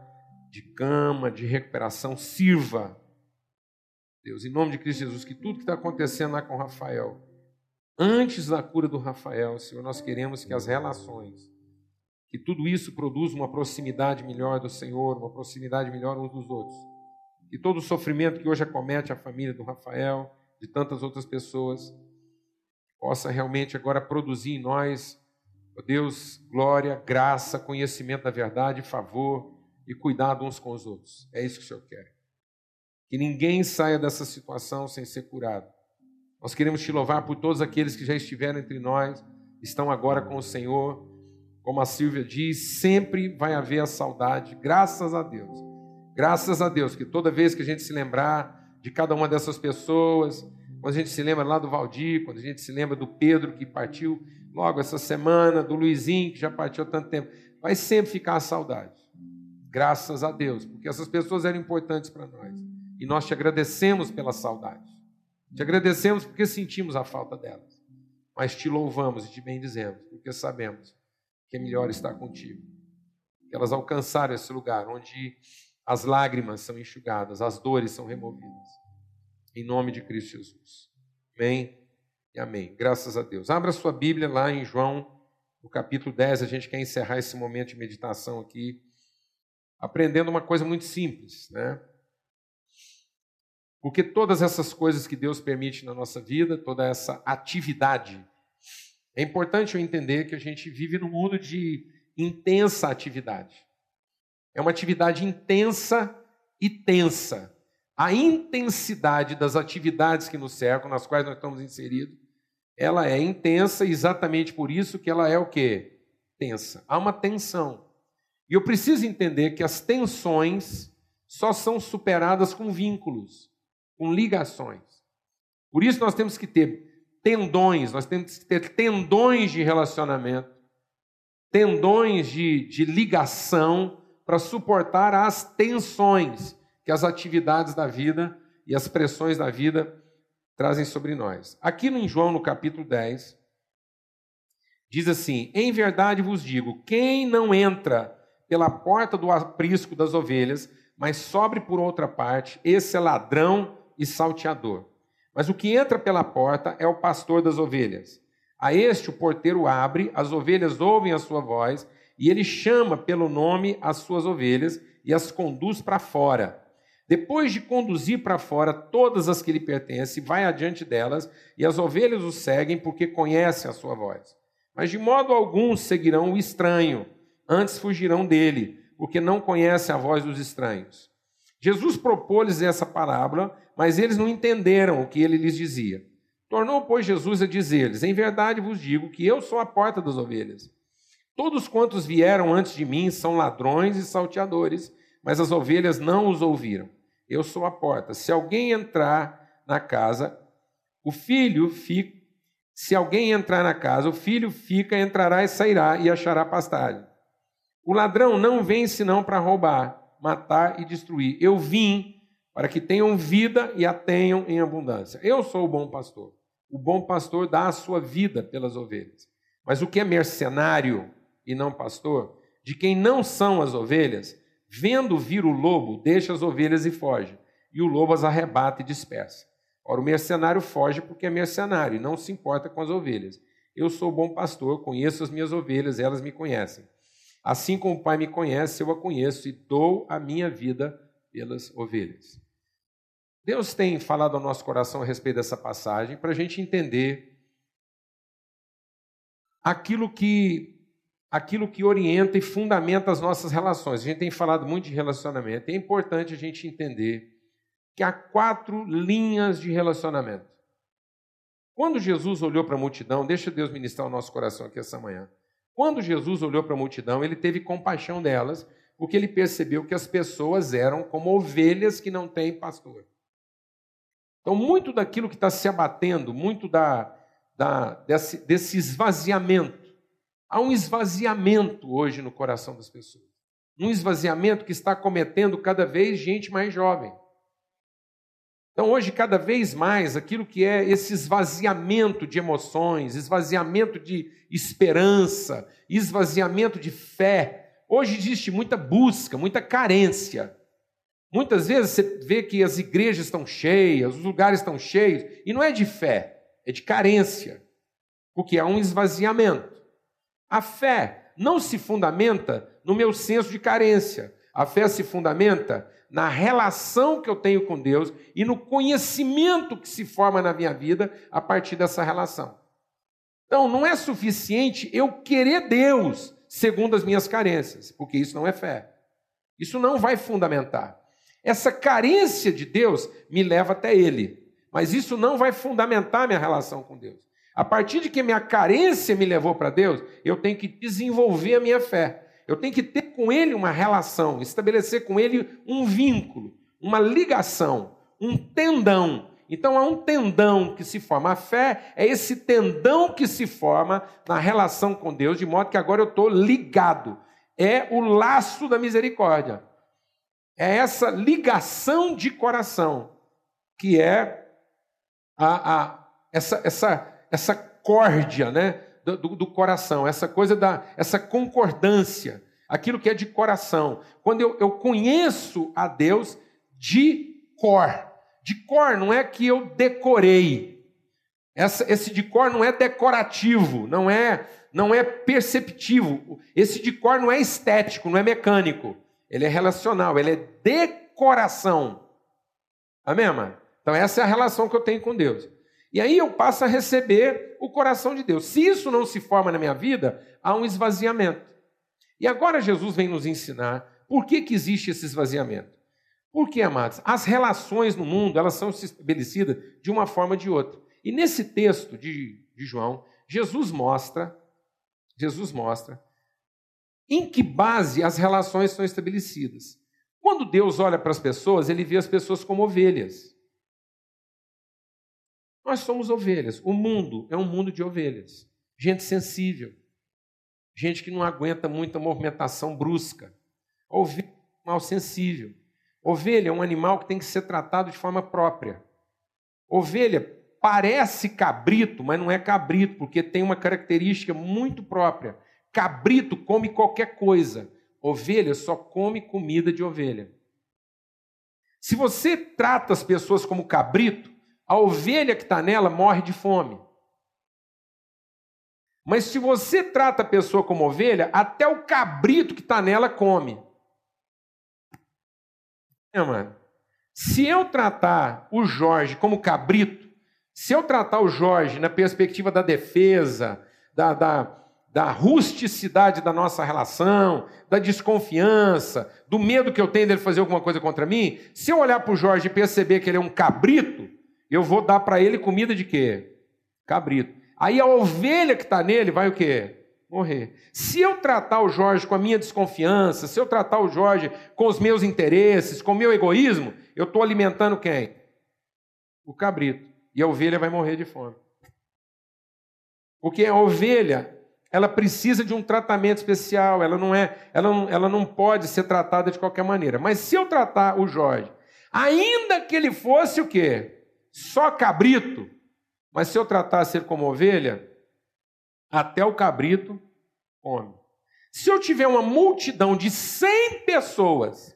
de cama, de recuperação, sirva, Deus, em nome de Cristo Jesus, que tudo que está acontecendo lá com Rafael, Antes da cura do Rafael, Senhor, nós queremos que as relações, que tudo isso produza uma proximidade melhor do Senhor, uma proximidade melhor uns dos outros. E todo o sofrimento que hoje acomete a família do Rafael, de tantas outras pessoas, possa realmente agora produzir em nós, ó Deus, glória, graça, conhecimento da verdade, favor e cuidado uns com os outros. É isso que o Senhor quer. Que ninguém saia dessa situação sem ser curado nós queremos te louvar por todos aqueles que já estiveram entre nós, estão agora com o Senhor. Como a Silvia diz, sempre vai haver a saudade, graças a Deus. Graças a Deus, que toda vez que a gente se lembrar de cada uma dessas pessoas, quando a gente se lembra lá do Valdir, quando a gente se lembra do Pedro que partiu logo essa semana, do Luizinho que já partiu há tanto tempo, vai sempre ficar a saudade. Graças a Deus, porque essas pessoas eram importantes para nós. E nós te agradecemos pela saudade. Te agradecemos porque sentimos a falta delas, mas te louvamos e te bendizemos, porque sabemos que é melhor estar contigo. Que elas alcançaram esse lugar onde as lágrimas são enxugadas, as dores são removidas. Em nome de Cristo Jesus. Amém e amém. Graças a Deus. Abra sua Bíblia lá em João, no capítulo 10. A gente quer encerrar esse momento de meditação aqui, aprendendo uma coisa muito simples, né? Porque todas essas coisas que Deus permite na nossa vida, toda essa atividade, É importante eu entender que a gente vive num mundo de intensa atividade. É uma atividade intensa e tensa. A intensidade das atividades que nos cercam, nas quais nós estamos inseridos, ela é intensa exatamente por isso que ela é o quê? Tensa. Há uma tensão. E eu preciso entender que as tensões só são superadas com vínculos, com ligações. Por isso nós temos que ter tendões, nós temos que ter tendões de relacionamento, tendões de, de ligação para suportar as tensões que as atividades da vida e as pressões da vida trazem sobre nós. Aqui no João, no capítulo 10, diz assim: Em verdade vos digo, quem não entra pela porta do aprisco das ovelhas, mas sobre por outra parte, esse é ladrão e salteador. Mas o que entra pela porta é o pastor das ovelhas. A este o porteiro abre, as ovelhas ouvem a sua voz, e ele chama pelo nome as suas ovelhas e as conduz para fora. Depois de conduzir para fora todas as que lhe pertencem, vai adiante delas, e as ovelhas o seguem porque conhecem a sua voz. Mas de modo algum seguirão o estranho, antes fugirão dele, porque não conhecem a voz dos estranhos. Jesus propôs-lhes essa parábola, mas eles não entenderam o que ele lhes dizia. Tornou, pois, Jesus a dizer-lhes: Em verdade vos digo que eu sou a porta das ovelhas. Todos quantos vieram antes de mim são ladrões e salteadores, mas as ovelhas não os ouviram. Eu sou a porta. Se alguém entrar na casa, o filho fica. Se alguém entrar na casa, o filho fica, entrará e sairá e achará pastagem. O ladrão não vem senão para roubar, matar e destruir. Eu vim para que tenham vida e a tenham em abundância. Eu sou o bom pastor. O bom pastor dá a sua vida pelas ovelhas. Mas o que é mercenário e não pastor, de quem não são as ovelhas, vendo vir o lobo, deixa as ovelhas e foge, e o lobo as arrebata e dispersa. Ora, o mercenário foge porque é mercenário e não se importa com as ovelhas. Eu sou bom pastor, conheço as minhas ovelhas, elas me conhecem. Assim como o Pai me conhece, eu a conheço e dou a minha vida pelas ovelhas. Deus tem falado ao nosso coração a respeito dessa passagem para a gente entender aquilo que aquilo que orienta e fundamenta as nossas relações. A gente tem falado muito de relacionamento. É importante a gente entender que há quatro linhas de relacionamento. Quando Jesus olhou para a multidão, deixa Deus ministrar o nosso coração aqui essa manhã. Quando Jesus olhou para a multidão, ele teve compaixão delas, porque ele percebeu que as pessoas eram como ovelhas que não têm pastor. Então, muito daquilo que está se abatendo, muito da, da, desse, desse esvaziamento, Há um esvaziamento hoje no coração das pessoas. Um esvaziamento que está cometendo cada vez gente mais jovem. Então, hoje, cada vez mais, aquilo que é esse esvaziamento de emoções, esvaziamento de esperança, esvaziamento de fé, hoje existe muita busca, muita carência. Muitas vezes você vê que as igrejas estão cheias, os lugares estão cheios, e não é de fé, é de carência, porque há um esvaziamento. A fé não se fundamenta no meu senso de carência. A fé se fundamenta na relação que eu tenho com Deus e no conhecimento que se forma na minha vida a partir dessa relação. Então, não é suficiente eu querer Deus segundo as minhas carências, porque isso não é fé. Isso não vai fundamentar. Essa carência de Deus me leva até Ele, mas isso não vai fundamentar minha relação com Deus. A partir de que minha carência me levou para Deus, eu tenho que desenvolver a minha fé. Eu tenho que ter com Ele uma relação, estabelecer com Ele um vínculo, uma ligação, um tendão. Então há um tendão que se forma. A fé é esse tendão que se forma na relação com Deus, de modo que agora eu estou ligado. É o laço da misericórdia. É essa ligação de coração que é a, a essa, essa essa córdia né, do, do, coração, essa coisa da essa concordância, aquilo que é de coração. Quando eu, eu conheço a Deus de cor. De cor não é que eu decorei. Essa, esse de cor não é decorativo, não é não é perceptivo. Esse de cor não é estético, não é mecânico. Ele é relacional, ele é decoração. Amém, mãe? Então essa é a relação que eu tenho com Deus. E aí eu passo a receber o coração de Deus. Se isso não se forma na minha vida, há um esvaziamento. E agora Jesus vem nos ensinar por que, que existe esse esvaziamento. Por que, amados? As relações no mundo elas são estabelecidas de uma forma ou de outra. E nesse texto de, de João, Jesus mostra, Jesus mostra em que base as relações são estabelecidas. Quando Deus olha para as pessoas, ele vê as pessoas como ovelhas. Nós somos ovelhas. O mundo é um mundo de ovelhas. Gente sensível. Gente que não aguenta muita movimentação brusca. Ovelha é um animal sensível. Ovelha é um animal que tem que ser tratado de forma própria. Ovelha parece cabrito, mas não é cabrito, porque tem uma característica muito própria. Cabrito come qualquer coisa. Ovelha só come comida de ovelha. Se você trata as pessoas como cabrito, a ovelha que está nela morre de fome. Mas se você trata a pessoa como ovelha, até o cabrito que está nela come. É, mano. Se eu tratar o Jorge como cabrito, se eu tratar o Jorge na perspectiva da defesa, da, da da rusticidade da nossa relação, da desconfiança, do medo que eu tenho dele fazer alguma coisa contra mim, se eu olhar para o Jorge e perceber que ele é um cabrito, eu vou dar para ele comida de quê? Cabrito. Aí a ovelha que está nele vai o quê? Morrer. Se eu tratar o Jorge com a minha desconfiança, se eu tratar o Jorge com os meus interesses, com o meu egoísmo, eu estou alimentando quem? O cabrito. E a ovelha vai morrer de fome. Porque a ovelha ela precisa de um tratamento especial, ela não é, ela não, ela não pode ser tratada de qualquer maneira. Mas se eu tratar o Jorge, ainda que ele fosse o quê? Só cabrito, mas se eu tratasse ele como ovelha, até o cabrito come. Se eu tiver uma multidão de 100 pessoas,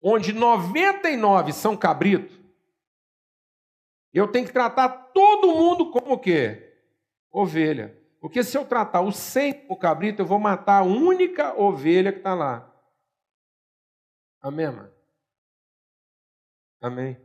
onde 99 são cabrito, eu tenho que tratar todo mundo como o quê? Ovelha. Porque se eu tratar o 100 como cabrito, eu vou matar a única ovelha que está lá. Amém, mano? Amém?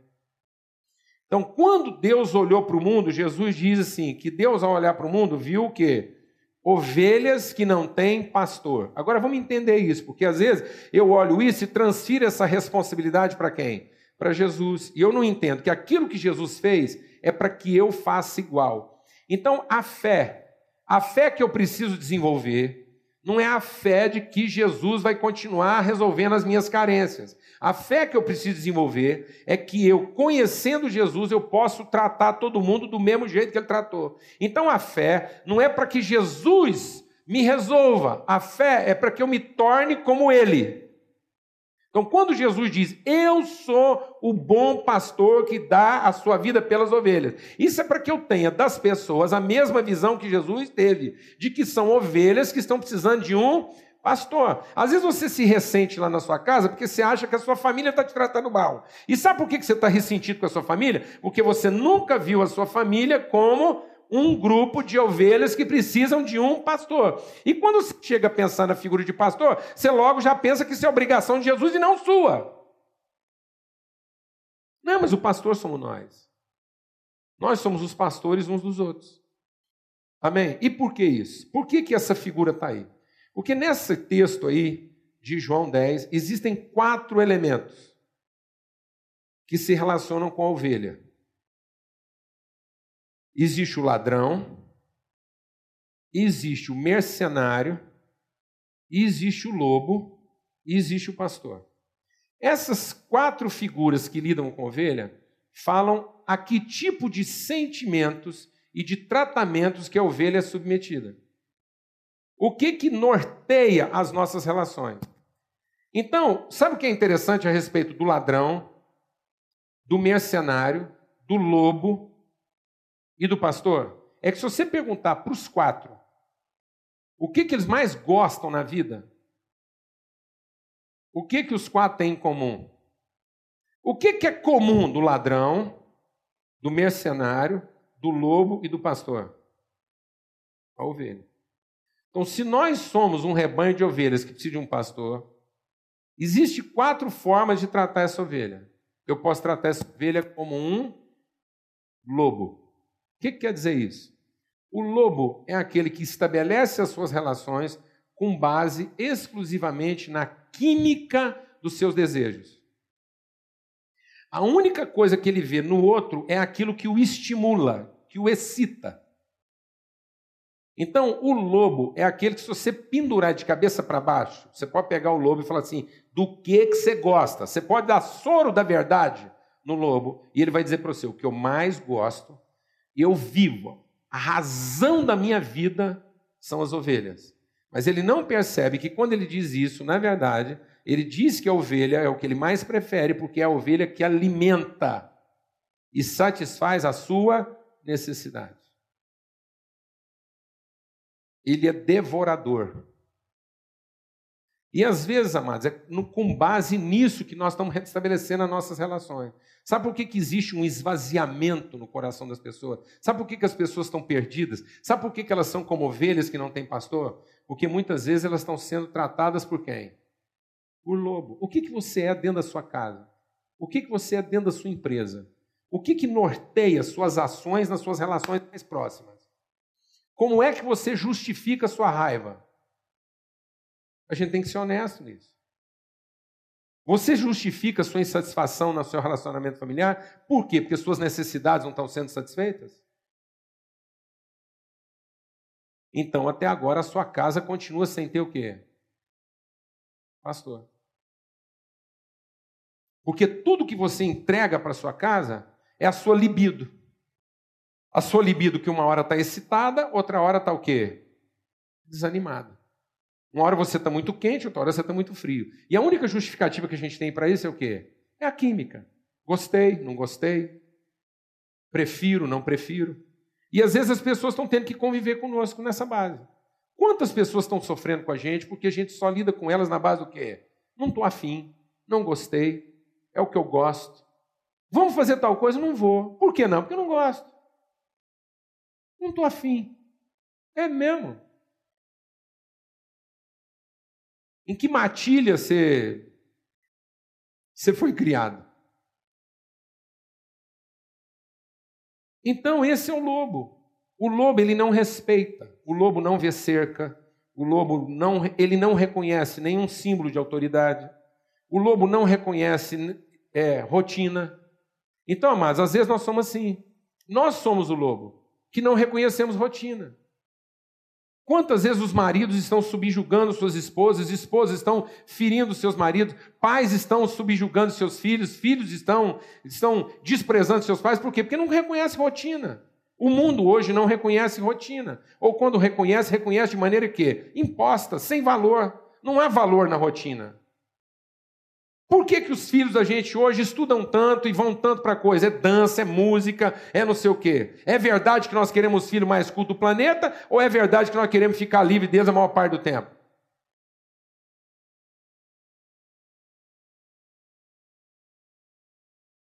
Então, quando Deus olhou para o mundo, Jesus diz assim: que Deus, ao olhar para o mundo, viu o quê? Ovelhas que não têm pastor. Agora vamos entender isso, porque às vezes eu olho isso e transfiro essa responsabilidade para quem? Para Jesus. E eu não entendo que aquilo que Jesus fez é para que eu faça igual. Então, a fé a fé que eu preciso desenvolver não é a fé de que Jesus vai continuar resolvendo as minhas carências. A fé que eu preciso desenvolver é que eu, conhecendo Jesus, eu posso tratar todo mundo do mesmo jeito que ele tratou. Então a fé não é para que Jesus me resolva, a fé é para que eu me torne como ele. Então, quando Jesus diz, Eu sou o bom pastor que dá a sua vida pelas ovelhas, isso é para que eu tenha das pessoas a mesma visão que Jesus teve, de que são ovelhas que estão precisando de um pastor. Às vezes você se ressente lá na sua casa porque você acha que a sua família está te tratando mal. E sabe por que você está ressentido com a sua família? Porque você nunca viu a sua família como um grupo de ovelhas que precisam de um pastor. E quando você chega a pensar na figura de pastor, você logo já pensa que isso é obrigação de Jesus e não sua. Não, mas o pastor somos nós. Nós somos os pastores uns dos outros. Amém? E por que isso? Por que, que essa figura está aí? Porque nesse texto aí de João 10, existem quatro elementos que se relacionam com a ovelha. Existe o ladrão, existe o mercenário, existe o lobo e existe o pastor. Essas quatro figuras que lidam com ovelha falam a que tipo de sentimentos e de tratamentos que a ovelha é submetida. O que que norteia as nossas relações? Então, sabe o que é interessante a respeito do ladrão, do mercenário, do lobo e do pastor é que se você perguntar para os quatro o que, que eles mais gostam na vida, o que, que os quatro têm em comum? O que, que é comum do ladrão, do mercenário, do lobo e do pastor? A ovelha. Então, se nós somos um rebanho de ovelhas que precisa de um pastor, existe quatro formas de tratar essa ovelha. Eu posso tratar essa ovelha como um lobo. Que, que quer dizer isso? O lobo é aquele que estabelece as suas relações com base exclusivamente na química dos seus desejos. A única coisa que ele vê no outro é aquilo que o estimula, que o excita. Então, o lobo é aquele que, se você pendurar de cabeça para baixo, você pode pegar o lobo e falar assim: do que, que você gosta? Você pode dar soro da verdade no lobo, e ele vai dizer para você: o que eu mais gosto, eu vivo, a razão da minha vida são as ovelhas. Mas ele não percebe que quando ele diz isso, na verdade, ele diz que a ovelha é o que ele mais prefere, porque é a ovelha que alimenta e satisfaz a sua necessidade. Ele é devorador. E às vezes, amados, é com base nisso que nós estamos restabelecendo as nossas relações. Sabe por que, que existe um esvaziamento no coração das pessoas? Sabe por que, que as pessoas estão perdidas? Sabe por que, que elas são como ovelhas que não têm pastor? Porque muitas vezes elas estão sendo tratadas por quem? Por lobo. O que, que você é dentro da sua casa? O que, que você é dentro da sua empresa? O que, que norteia suas ações nas suas relações mais próximas? Como é que você justifica a sua raiva? A gente tem que ser honesto nisso. Você justifica sua insatisfação no seu relacionamento familiar? Por quê? Porque suas necessidades não estão sendo satisfeitas? Então, até agora, a sua casa continua sem ter o quê? Pastor. Porque tudo que você entrega para sua casa é a sua libido. A sua libido que uma hora está excitada, outra hora está o quê? Desanimada. Uma hora você está muito quente, outra hora você está muito frio. E a única justificativa que a gente tem para isso é o quê? É a química. Gostei, não gostei. Prefiro, não prefiro. E às vezes as pessoas estão tendo que conviver conosco nessa base. Quantas pessoas estão sofrendo com a gente porque a gente só lida com elas na base do quê? Não estou afim, não gostei, é o que eu gosto. Vamos fazer tal coisa? Não vou. Por que não? Porque eu não gosto. Não estou afim. É mesmo. Em que matilha você, você foi criado? Então, esse é o lobo. O lobo ele não respeita, o lobo não vê cerca, o lobo não, ele não reconhece nenhum símbolo de autoridade, o lobo não reconhece é, rotina. Então, amados, às vezes nós somos assim. Nós somos o lobo, que não reconhecemos rotina. Quantas vezes os maridos estão subjugando suas esposas, esposas estão ferindo seus maridos, pais estão subjugando seus filhos, filhos estão, estão desprezando seus pais, por quê? Porque não reconhece rotina. O mundo hoje não reconhece rotina. Ou quando reconhece, reconhece de maneira que imposta, sem valor. Não há valor na rotina. Por que, que os filhos da gente hoje estudam tanto e vão tanto para coisa? É dança, é música, é não sei o quê. É verdade que nós queremos filho mais culto do planeta ou é verdade que nós queremos ficar livre desde a maior parte do tempo?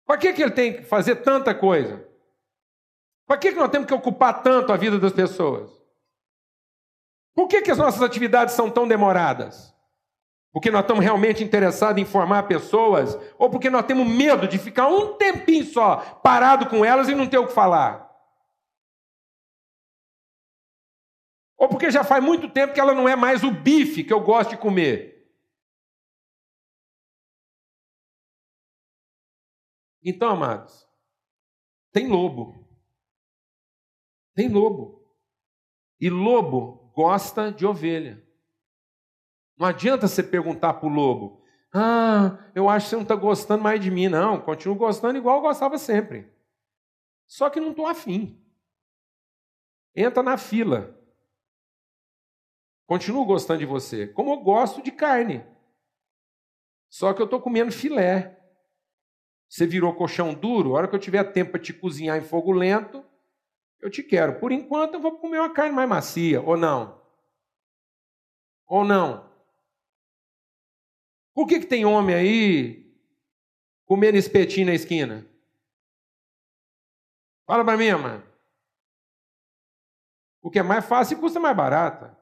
Para que, que ele tem que fazer tanta coisa? Para que, que nós temos que ocupar tanto a vida das pessoas? Por que, que as nossas atividades são tão demoradas? Porque nós estamos realmente interessados em formar pessoas, ou porque nós temos medo de ficar um tempinho só parado com elas e não ter o que falar. Ou porque já faz muito tempo que ela não é mais o bife que eu gosto de comer. Então, amados, tem lobo. Tem lobo. E lobo gosta de ovelha. Não adianta você perguntar para o lobo: Ah, eu acho que você não está gostando mais de mim. Não, continuo gostando igual eu gostava sempre. Só que não estou afim. Entra na fila. Continuo gostando de você, como eu gosto de carne. Só que eu estou comendo filé. Você virou colchão duro, a hora que eu tiver tempo para te cozinhar em fogo lento, eu te quero. Por enquanto eu vou comer uma carne mais macia, ou não? Ou não? Por que, que tem homem aí comendo espetinho na esquina? Fala para mim, mano. O que é mais fácil e custa mais barato.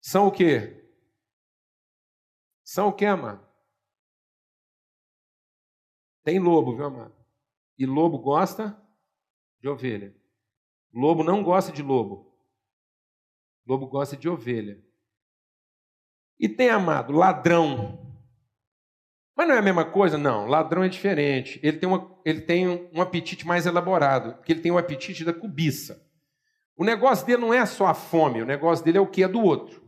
São o quê? São o quê, mano? Tem lobo, viu, mano? E lobo gosta de ovelha. Lobo não gosta de lobo. Lobo gosta de ovelha. E tem amado, ladrão. Mas não é a mesma coisa? Não, ladrão é diferente. Ele tem, uma, ele tem um apetite mais elaborado, porque ele tem o apetite da cobiça. O negócio dele não é só a fome, o negócio dele é o que é do outro.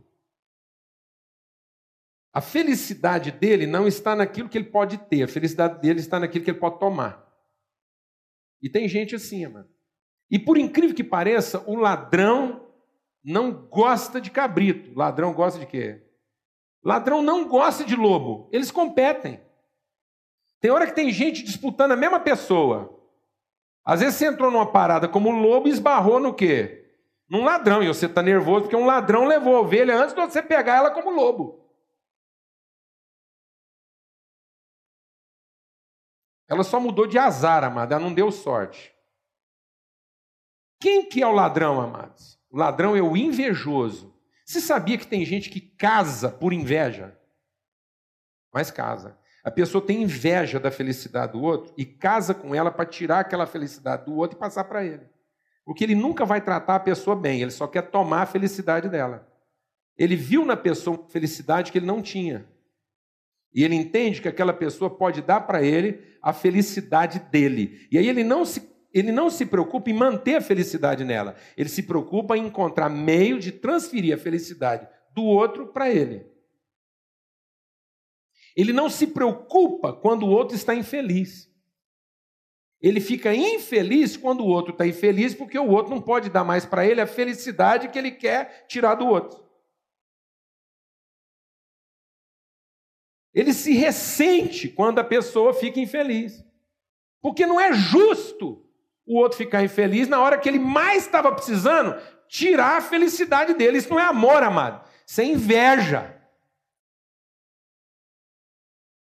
A felicidade dele não está naquilo que ele pode ter, a felicidade dele está naquilo que ele pode tomar. E tem gente assim, mano. E por incrível que pareça, o ladrão não gosta de cabrito. O ladrão gosta de quê? Ladrão não gosta de lobo. Eles competem. Tem hora que tem gente disputando a mesma pessoa. Às vezes você entrou numa parada como lobo e esbarrou no quê? Num ladrão. E você está nervoso porque um ladrão levou a ovelha antes de você pegar ela como lobo. Ela só mudou de azar, amada, ela não deu sorte. Quem que é o ladrão, amados? O ladrão é o invejoso. Você sabia que tem gente que casa por inveja? Mas casa. A pessoa tem inveja da felicidade do outro e casa com ela para tirar aquela felicidade do outro e passar para ele. Porque ele nunca vai tratar a pessoa bem, ele só quer tomar a felicidade dela. Ele viu na pessoa felicidade que ele não tinha. E ele entende que aquela pessoa pode dar para ele a felicidade dele. E aí ele não se ele não se preocupa em manter a felicidade nela. Ele se preocupa em encontrar meio de transferir a felicidade do outro para ele. Ele não se preocupa quando o outro está infeliz. Ele fica infeliz quando o outro está infeliz, porque o outro não pode dar mais para ele a felicidade que ele quer tirar do outro. Ele se ressente quando a pessoa fica infeliz. Porque não é justo o outro ficar infeliz na hora que ele mais estava precisando tirar a felicidade dele. Isso não é amor, amado. Isso é inveja.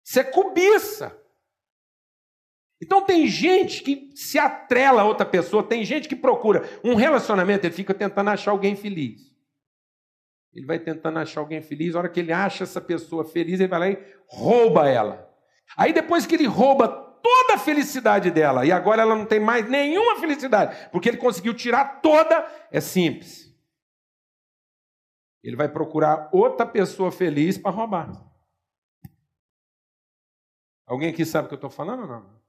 Isso é cobiça. Então tem gente que se atrela a outra pessoa, tem gente que procura um relacionamento, ele fica tentando achar alguém feliz. Ele vai tentando achar alguém feliz, a hora que ele acha essa pessoa feliz, ele vai lá e rouba ela. Aí depois que ele rouba toda a felicidade dela, e agora ela não tem mais nenhuma felicidade, porque ele conseguiu tirar toda, é simples. Ele vai procurar outra pessoa feliz para roubar. Alguém aqui sabe o que eu estou falando ou não?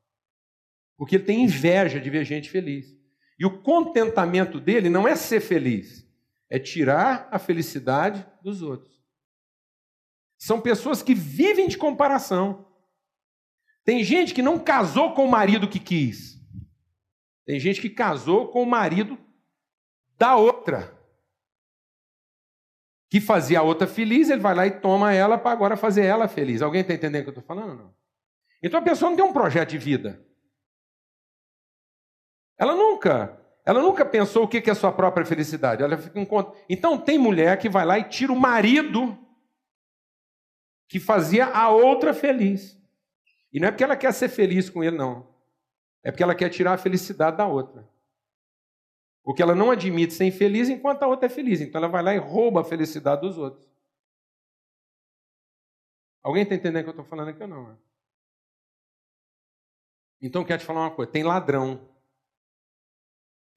Porque ele tem inveja de ver gente feliz. E o contentamento dele não é ser feliz é tirar a felicidade dos outros. São pessoas que vivem de comparação. Tem gente que não casou com o marido que quis. Tem gente que casou com o marido da outra. Que fazia a outra feliz, ele vai lá e toma ela para agora fazer ela feliz. Alguém está entendendo o que eu estou falando? Não. Então a pessoa não tem um projeto de vida. Ela nunca ela nunca pensou o que é a sua própria felicidade. Ela fica em conta. Então tem mulher que vai lá e tira o marido que fazia a outra feliz. E não é porque ela quer ser feliz com ele, não. É porque ela quer tirar a felicidade da outra. Porque ela não admite ser infeliz enquanto a outra é feliz. Então ela vai lá e rouba a felicidade dos outros. Alguém está entendendo o que eu estou falando aqui ou não? Então eu quero te falar uma coisa: tem ladrão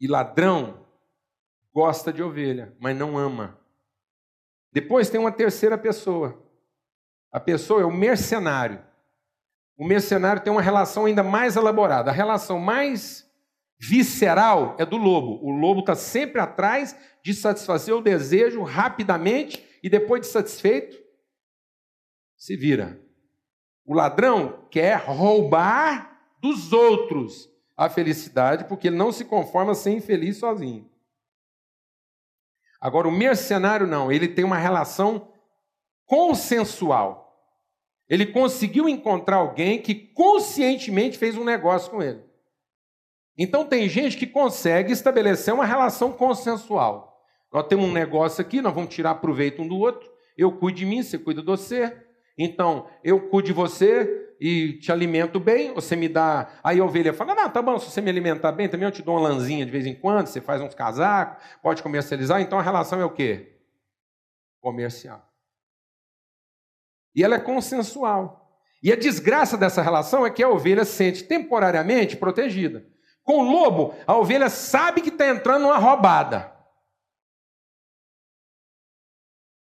e ladrão gosta de ovelha, mas não ama. Depois tem uma terceira pessoa. A pessoa é o mercenário. O mercenário tem uma relação ainda mais elaborada. A relação mais visceral é do lobo. O lobo está sempre atrás de satisfazer o desejo rapidamente e depois de satisfeito, se vira. O ladrão quer roubar dos outros a felicidade, porque ele não se conforma ser infeliz sozinho. Agora, o mercenário não, ele tem uma relação consensual. Ele conseguiu encontrar alguém que conscientemente fez um negócio com ele. Então, tem gente que consegue estabelecer uma relação consensual. Nós temos um negócio aqui, nós vamos tirar proveito um do outro. Eu cuido de mim, você cuida de você. Então, eu cuido de você, e te alimento bem, você me dá. Aí a ovelha fala: Não, tá bom, se você me alimentar bem, também eu te dou uma lãzinha de vez em quando, você faz uns casacos, pode comercializar. Então a relação é o quê? Comercial. E ela é consensual. E a desgraça dessa relação é que a ovelha se sente temporariamente protegida. Com o lobo, a ovelha sabe que está entrando numa roubada.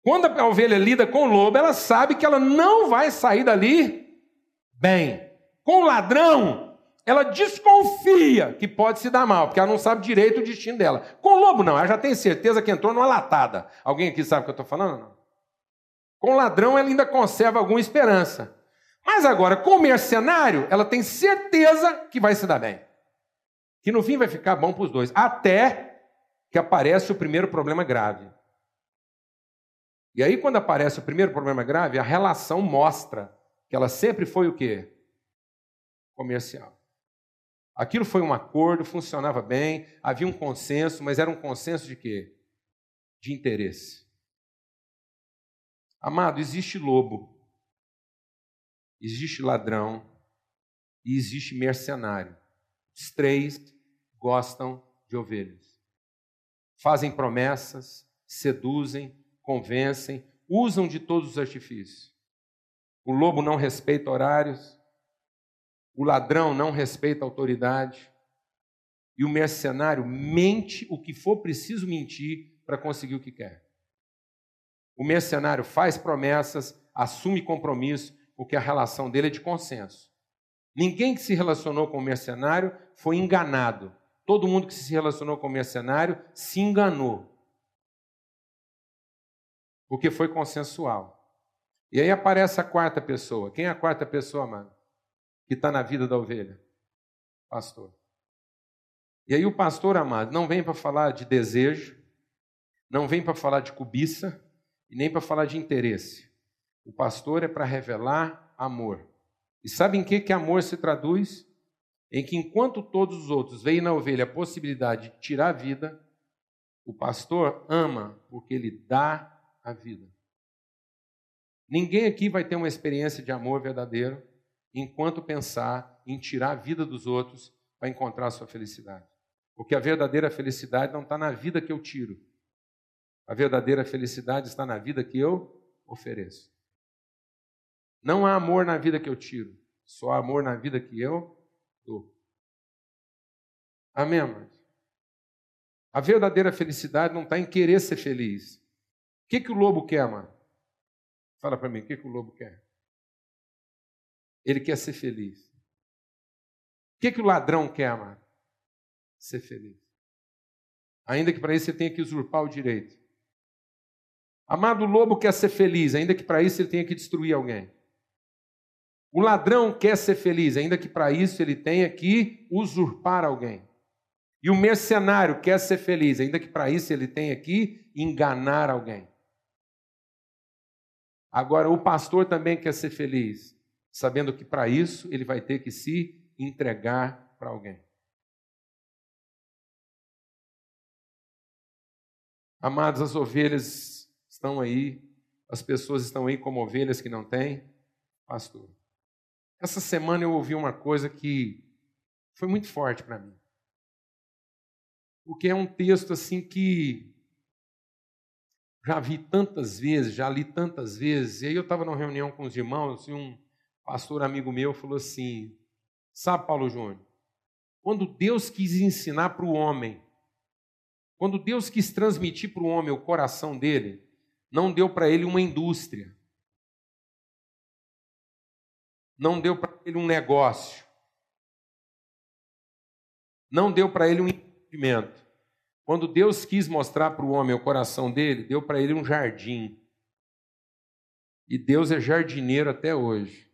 Quando a ovelha lida com o lobo, ela sabe que ela não vai sair dali bem. Com o ladrão, ela desconfia que pode se dar mal, porque ela não sabe direito o destino dela. Com o lobo, não, ela já tem certeza que entrou numa latada. Alguém aqui sabe o que eu estou falando? Não. Com ladrão, ela ainda conserva alguma esperança. Mas agora, com mercenário, ela tem certeza que vai se dar bem. Que no fim vai ficar bom para os dois. Até que aparece o primeiro problema grave. E aí, quando aparece o primeiro problema grave, a relação mostra que ela sempre foi o quê? Comercial. Aquilo foi um acordo, funcionava bem, havia um consenso, mas era um consenso de quê? De interesse. Amado, existe lobo, existe ladrão e existe mercenário. Os três gostam de ovelhas. Fazem promessas, seduzem, convencem, usam de todos os artifícios. O lobo não respeita horários, o ladrão não respeita autoridade, e o mercenário mente o que for preciso mentir para conseguir o que quer. O mercenário faz promessas, assume compromisso, porque a relação dele é de consenso. Ninguém que se relacionou com o mercenário foi enganado. Todo mundo que se relacionou com o mercenário se enganou porque foi consensual. E aí aparece a quarta pessoa. Quem é a quarta pessoa, mano? Que está na vida da ovelha? Pastor. E aí o pastor, amado, não vem para falar de desejo, não vem para falar de cobiça e nem para falar de interesse. O pastor é para revelar amor. E sabe em que, que amor se traduz? Em que enquanto todos os outros veem na ovelha a possibilidade de tirar a vida, o pastor ama porque ele dá a vida. Ninguém aqui vai ter uma experiência de amor verdadeiro enquanto pensar em tirar a vida dos outros para encontrar a sua felicidade. Porque a verdadeira felicidade não está na vida que eu tiro. A verdadeira felicidade está na vida que eu ofereço. Não há amor na vida que eu tiro, só há amor na vida que eu dou. Amém, irmãos? A verdadeira felicidade não está em querer ser feliz, que, que o lobo quer, mano? Fala para mim, o que, que o lobo quer? Ele quer ser feliz. O que, que o ladrão quer, mano? Ser feliz. Ainda que para isso você tenha que usurpar o direito. Amado, o lobo quer ser feliz, ainda que para isso ele tenha que destruir alguém. O ladrão quer ser feliz, ainda que para isso ele tenha que usurpar alguém. E o mercenário quer ser feliz, ainda que para isso ele tenha que enganar alguém. Agora, o pastor também quer ser feliz, sabendo que para isso ele vai ter que se entregar para alguém. Amados, as ovelhas estão aí, as pessoas estão aí como ovelhas que não têm pastor. Essa semana eu ouvi uma coisa que foi muito forte para mim. Porque é um texto assim que já vi tantas vezes, já li tantas vezes. E aí eu estava numa reunião com os irmãos e um pastor amigo meu falou assim: Sabe, Paulo Júnior, quando Deus quis ensinar para o homem, quando Deus quis transmitir para o homem o coração dele, não deu para ele uma indústria, não deu para ele um negócio, não deu para ele um investimento. Quando Deus quis mostrar para o homem o coração dele, deu para ele um jardim. E Deus é jardineiro até hoje.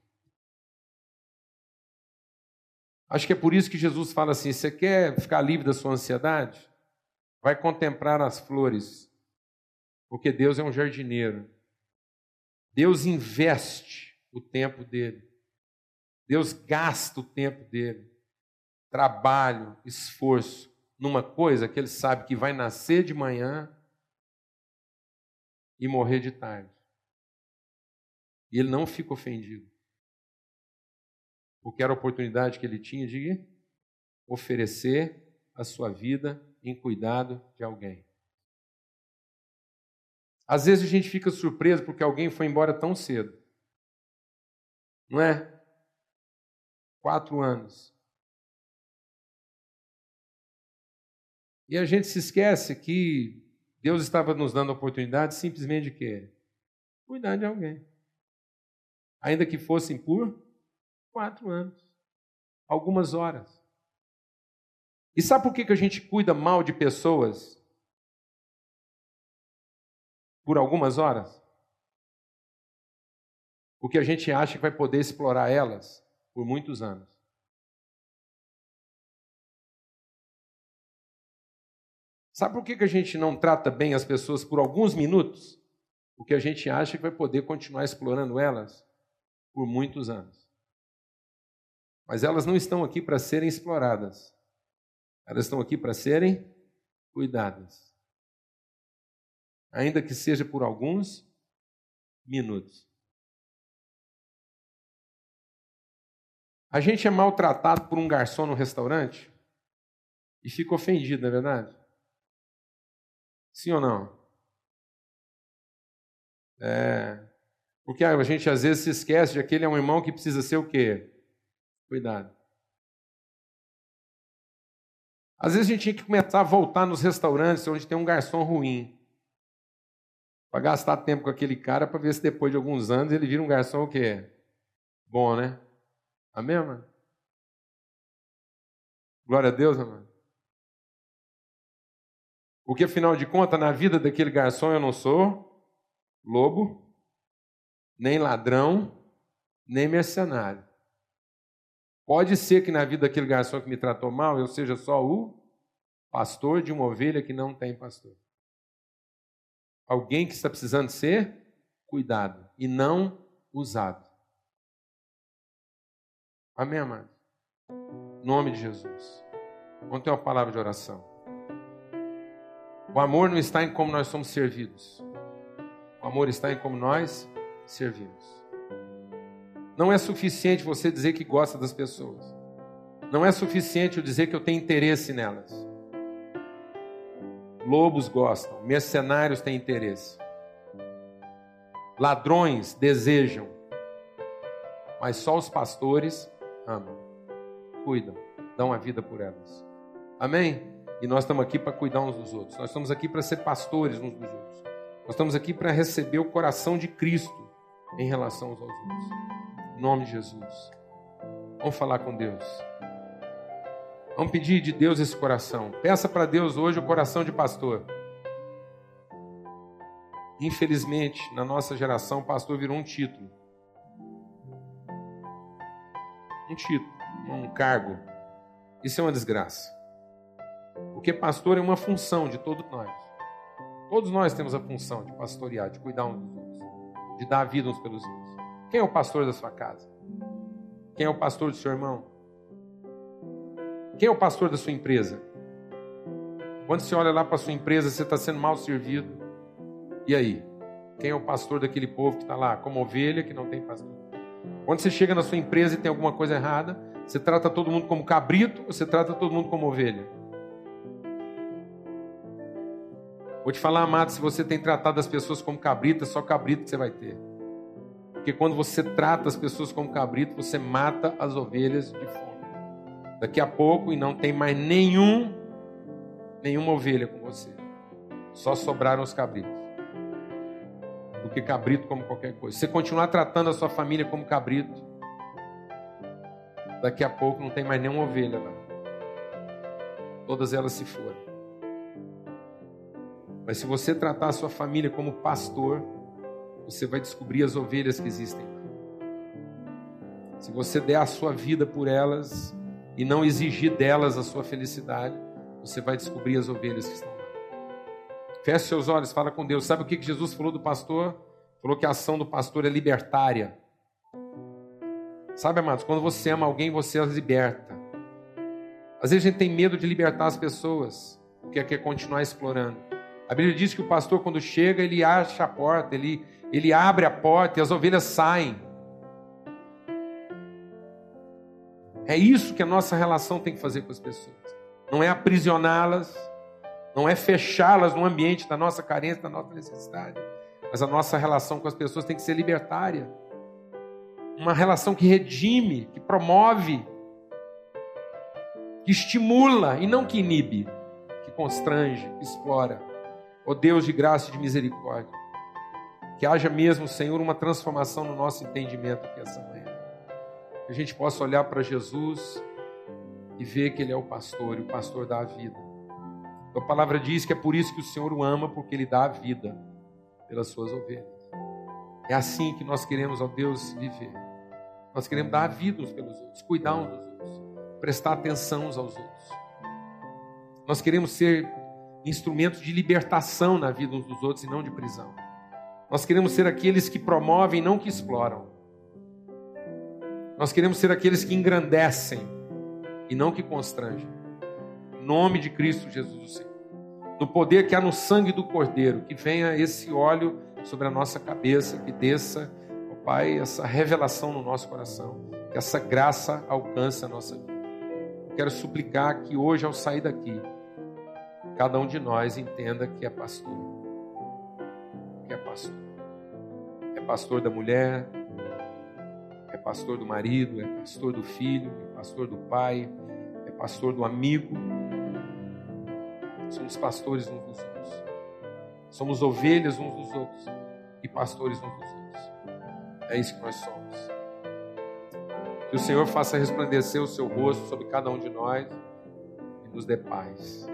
Acho que é por isso que Jesus fala assim: você quer ficar livre da sua ansiedade? Vai contemplar as flores, porque Deus é um jardineiro. Deus investe o tempo dele. Deus gasta o tempo dele. Trabalho, esforço numa coisa que ele sabe que vai nascer de manhã e morrer de tarde. E ele não fica ofendido. Porque era a oportunidade que ele tinha de oferecer a sua vida em cuidado de alguém. Às vezes a gente fica surpreso porque alguém foi embora tão cedo. Não é? Quatro anos. E a gente se esquece que Deus estava nos dando a oportunidade simplesmente de quê? Cuidar de alguém. Ainda que fossem por quatro anos, algumas horas. E sabe por que, que a gente cuida mal de pessoas por algumas horas? Porque a gente acha que vai poder explorar elas por muitos anos. Sabe por que, a gente não trata bem as pessoas por alguns minutos? Porque a gente acha que vai poder continuar explorando elas por muitos anos. Mas elas não estão aqui para serem exploradas. Elas estão aqui para serem cuidadas. Ainda que seja por alguns minutos. A gente é maltratado por um garçom no restaurante e fica ofendido, não é verdade? Sim ou não? É. Porque a gente às vezes se esquece de que ele é um irmão que precisa ser o quê? Cuidado. Às vezes a gente tinha que começar a voltar nos restaurantes onde tem um garçom ruim. Para gastar tempo com aquele cara para ver se depois de alguns anos ele vira um garçom o quê? Bom, né? Amém, mano? Glória a Deus, amado. Porque afinal de contas, na vida daquele garçom eu não sou lobo, nem ladrão, nem mercenário. Pode ser que na vida daquele garçom que me tratou mal eu seja só o pastor de uma ovelha que não tem pastor. Alguém que está precisando ser cuidado e não usado. Amém, amado? Em nome de Jesus. Vamos ter uma palavra de oração. O amor não está em como nós somos servidos. O amor está em como nós servimos. Não é suficiente você dizer que gosta das pessoas. Não é suficiente eu dizer que eu tenho interesse nelas. Lobos gostam, mercenários têm interesse. Ladrões desejam, mas só os pastores amam, cuidam, dão a vida por elas. Amém? E nós estamos aqui para cuidar uns dos outros. Nós estamos aqui para ser pastores uns dos outros. Nós estamos aqui para receber o coração de Cristo em relação aos outros. Em nome de Jesus. Vamos falar com Deus. Vamos pedir de Deus esse coração. Peça para Deus hoje o coração de pastor. Infelizmente, na nossa geração, pastor virou um título. Um título, um cargo. Isso é uma desgraça. Porque pastor é uma função de todos nós. Todos nós temos a função de pastorear, de cuidar uns dos outros, de dar vida uns pelos outros. Quem é o pastor da sua casa? Quem é o pastor do seu irmão? Quem é o pastor da sua empresa? Quando você olha lá para a sua empresa, você está sendo mal servido. E aí? Quem é o pastor daquele povo que está lá, como ovelha que não tem pastor? Quando você chega na sua empresa e tem alguma coisa errada, você trata todo mundo como cabrito ou você trata todo mundo como ovelha? Vou te falar, amado, se você tem tratado as pessoas como cabrito, é só cabrito que você vai ter. Porque quando você trata as pessoas como cabrito, você mata as ovelhas de fome. Daqui a pouco, e não tem mais nenhum, nenhuma ovelha com você. Só sobraram os cabritos. Porque cabrito como qualquer coisa. Se você continuar tratando a sua família como cabrito, daqui a pouco não tem mais nenhuma ovelha lá. Todas elas se foram. Mas se você tratar a sua família como pastor, você vai descobrir as ovelhas que existem. Se você der a sua vida por elas e não exigir delas a sua felicidade, você vai descobrir as ovelhas que estão lá. Feche seus olhos, fala com Deus. Sabe o que Jesus falou do pastor? Falou que a ação do pastor é libertária. Sabe, amados, quando você ama alguém, você as liberta. Às vezes a gente tem medo de libertar as pessoas, porque quer continuar explorando. A Bíblia diz que o pastor, quando chega, ele acha a porta, ele, ele abre a porta e as ovelhas saem. É isso que a nossa relação tem que fazer com as pessoas. Não é aprisioná-las, não é fechá-las no ambiente da nossa carência, da nossa necessidade. Mas a nossa relação com as pessoas tem que ser libertária. uma relação que redime, que promove, que estimula e não que inibe, que constrange, que explora. Ó oh Deus de graça e de misericórdia, que haja mesmo, Senhor, uma transformação no nosso entendimento aqui essa manhã. A gente possa olhar para Jesus e ver que Ele é o pastor e o pastor dá a vida. A palavra diz que é por isso que o Senhor o ama, porque Ele dá a vida pelas suas ovelhas. É assim que nós queremos, ó Deus, viver. Nós queremos dar a vida uns pelos outros, cuidar uns dos outros, prestar atenção uns aos outros. Nós queremos ser instrumentos de libertação na vida uns dos outros e não de prisão. Nós queremos ser aqueles que promovem, não que exploram. Nós queremos ser aqueles que engrandecem e não que constrangem. Em nome de Cristo Jesus, o Senhor. No poder que há no sangue do Cordeiro, que venha esse óleo sobre a nossa cabeça, que desça, ó Pai, essa revelação no nosso coração, que essa graça alcance a nossa vida. quero suplicar que hoje, ao sair daqui, cada um de nós entenda que é pastor. Que é pastor. É pastor da mulher, é pastor do marido, é pastor do filho, é pastor do pai, é pastor do amigo. Somos pastores uns dos outros. Somos ovelhas uns dos outros e pastores uns dos outros. É isso que nós somos. Que o Senhor faça resplandecer o seu rosto sobre cada um de nós e nos dê paz.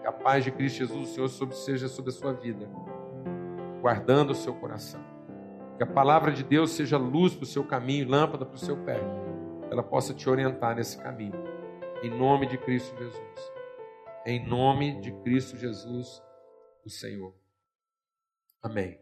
Que a paz de Cristo Jesus, o Senhor, seja sobre a sua vida, guardando o seu coração. Que a palavra de Deus seja luz para o seu caminho, lâmpada para o seu pé. Ela possa te orientar nesse caminho. Em nome de Cristo Jesus. Em nome de Cristo Jesus, o Senhor. Amém.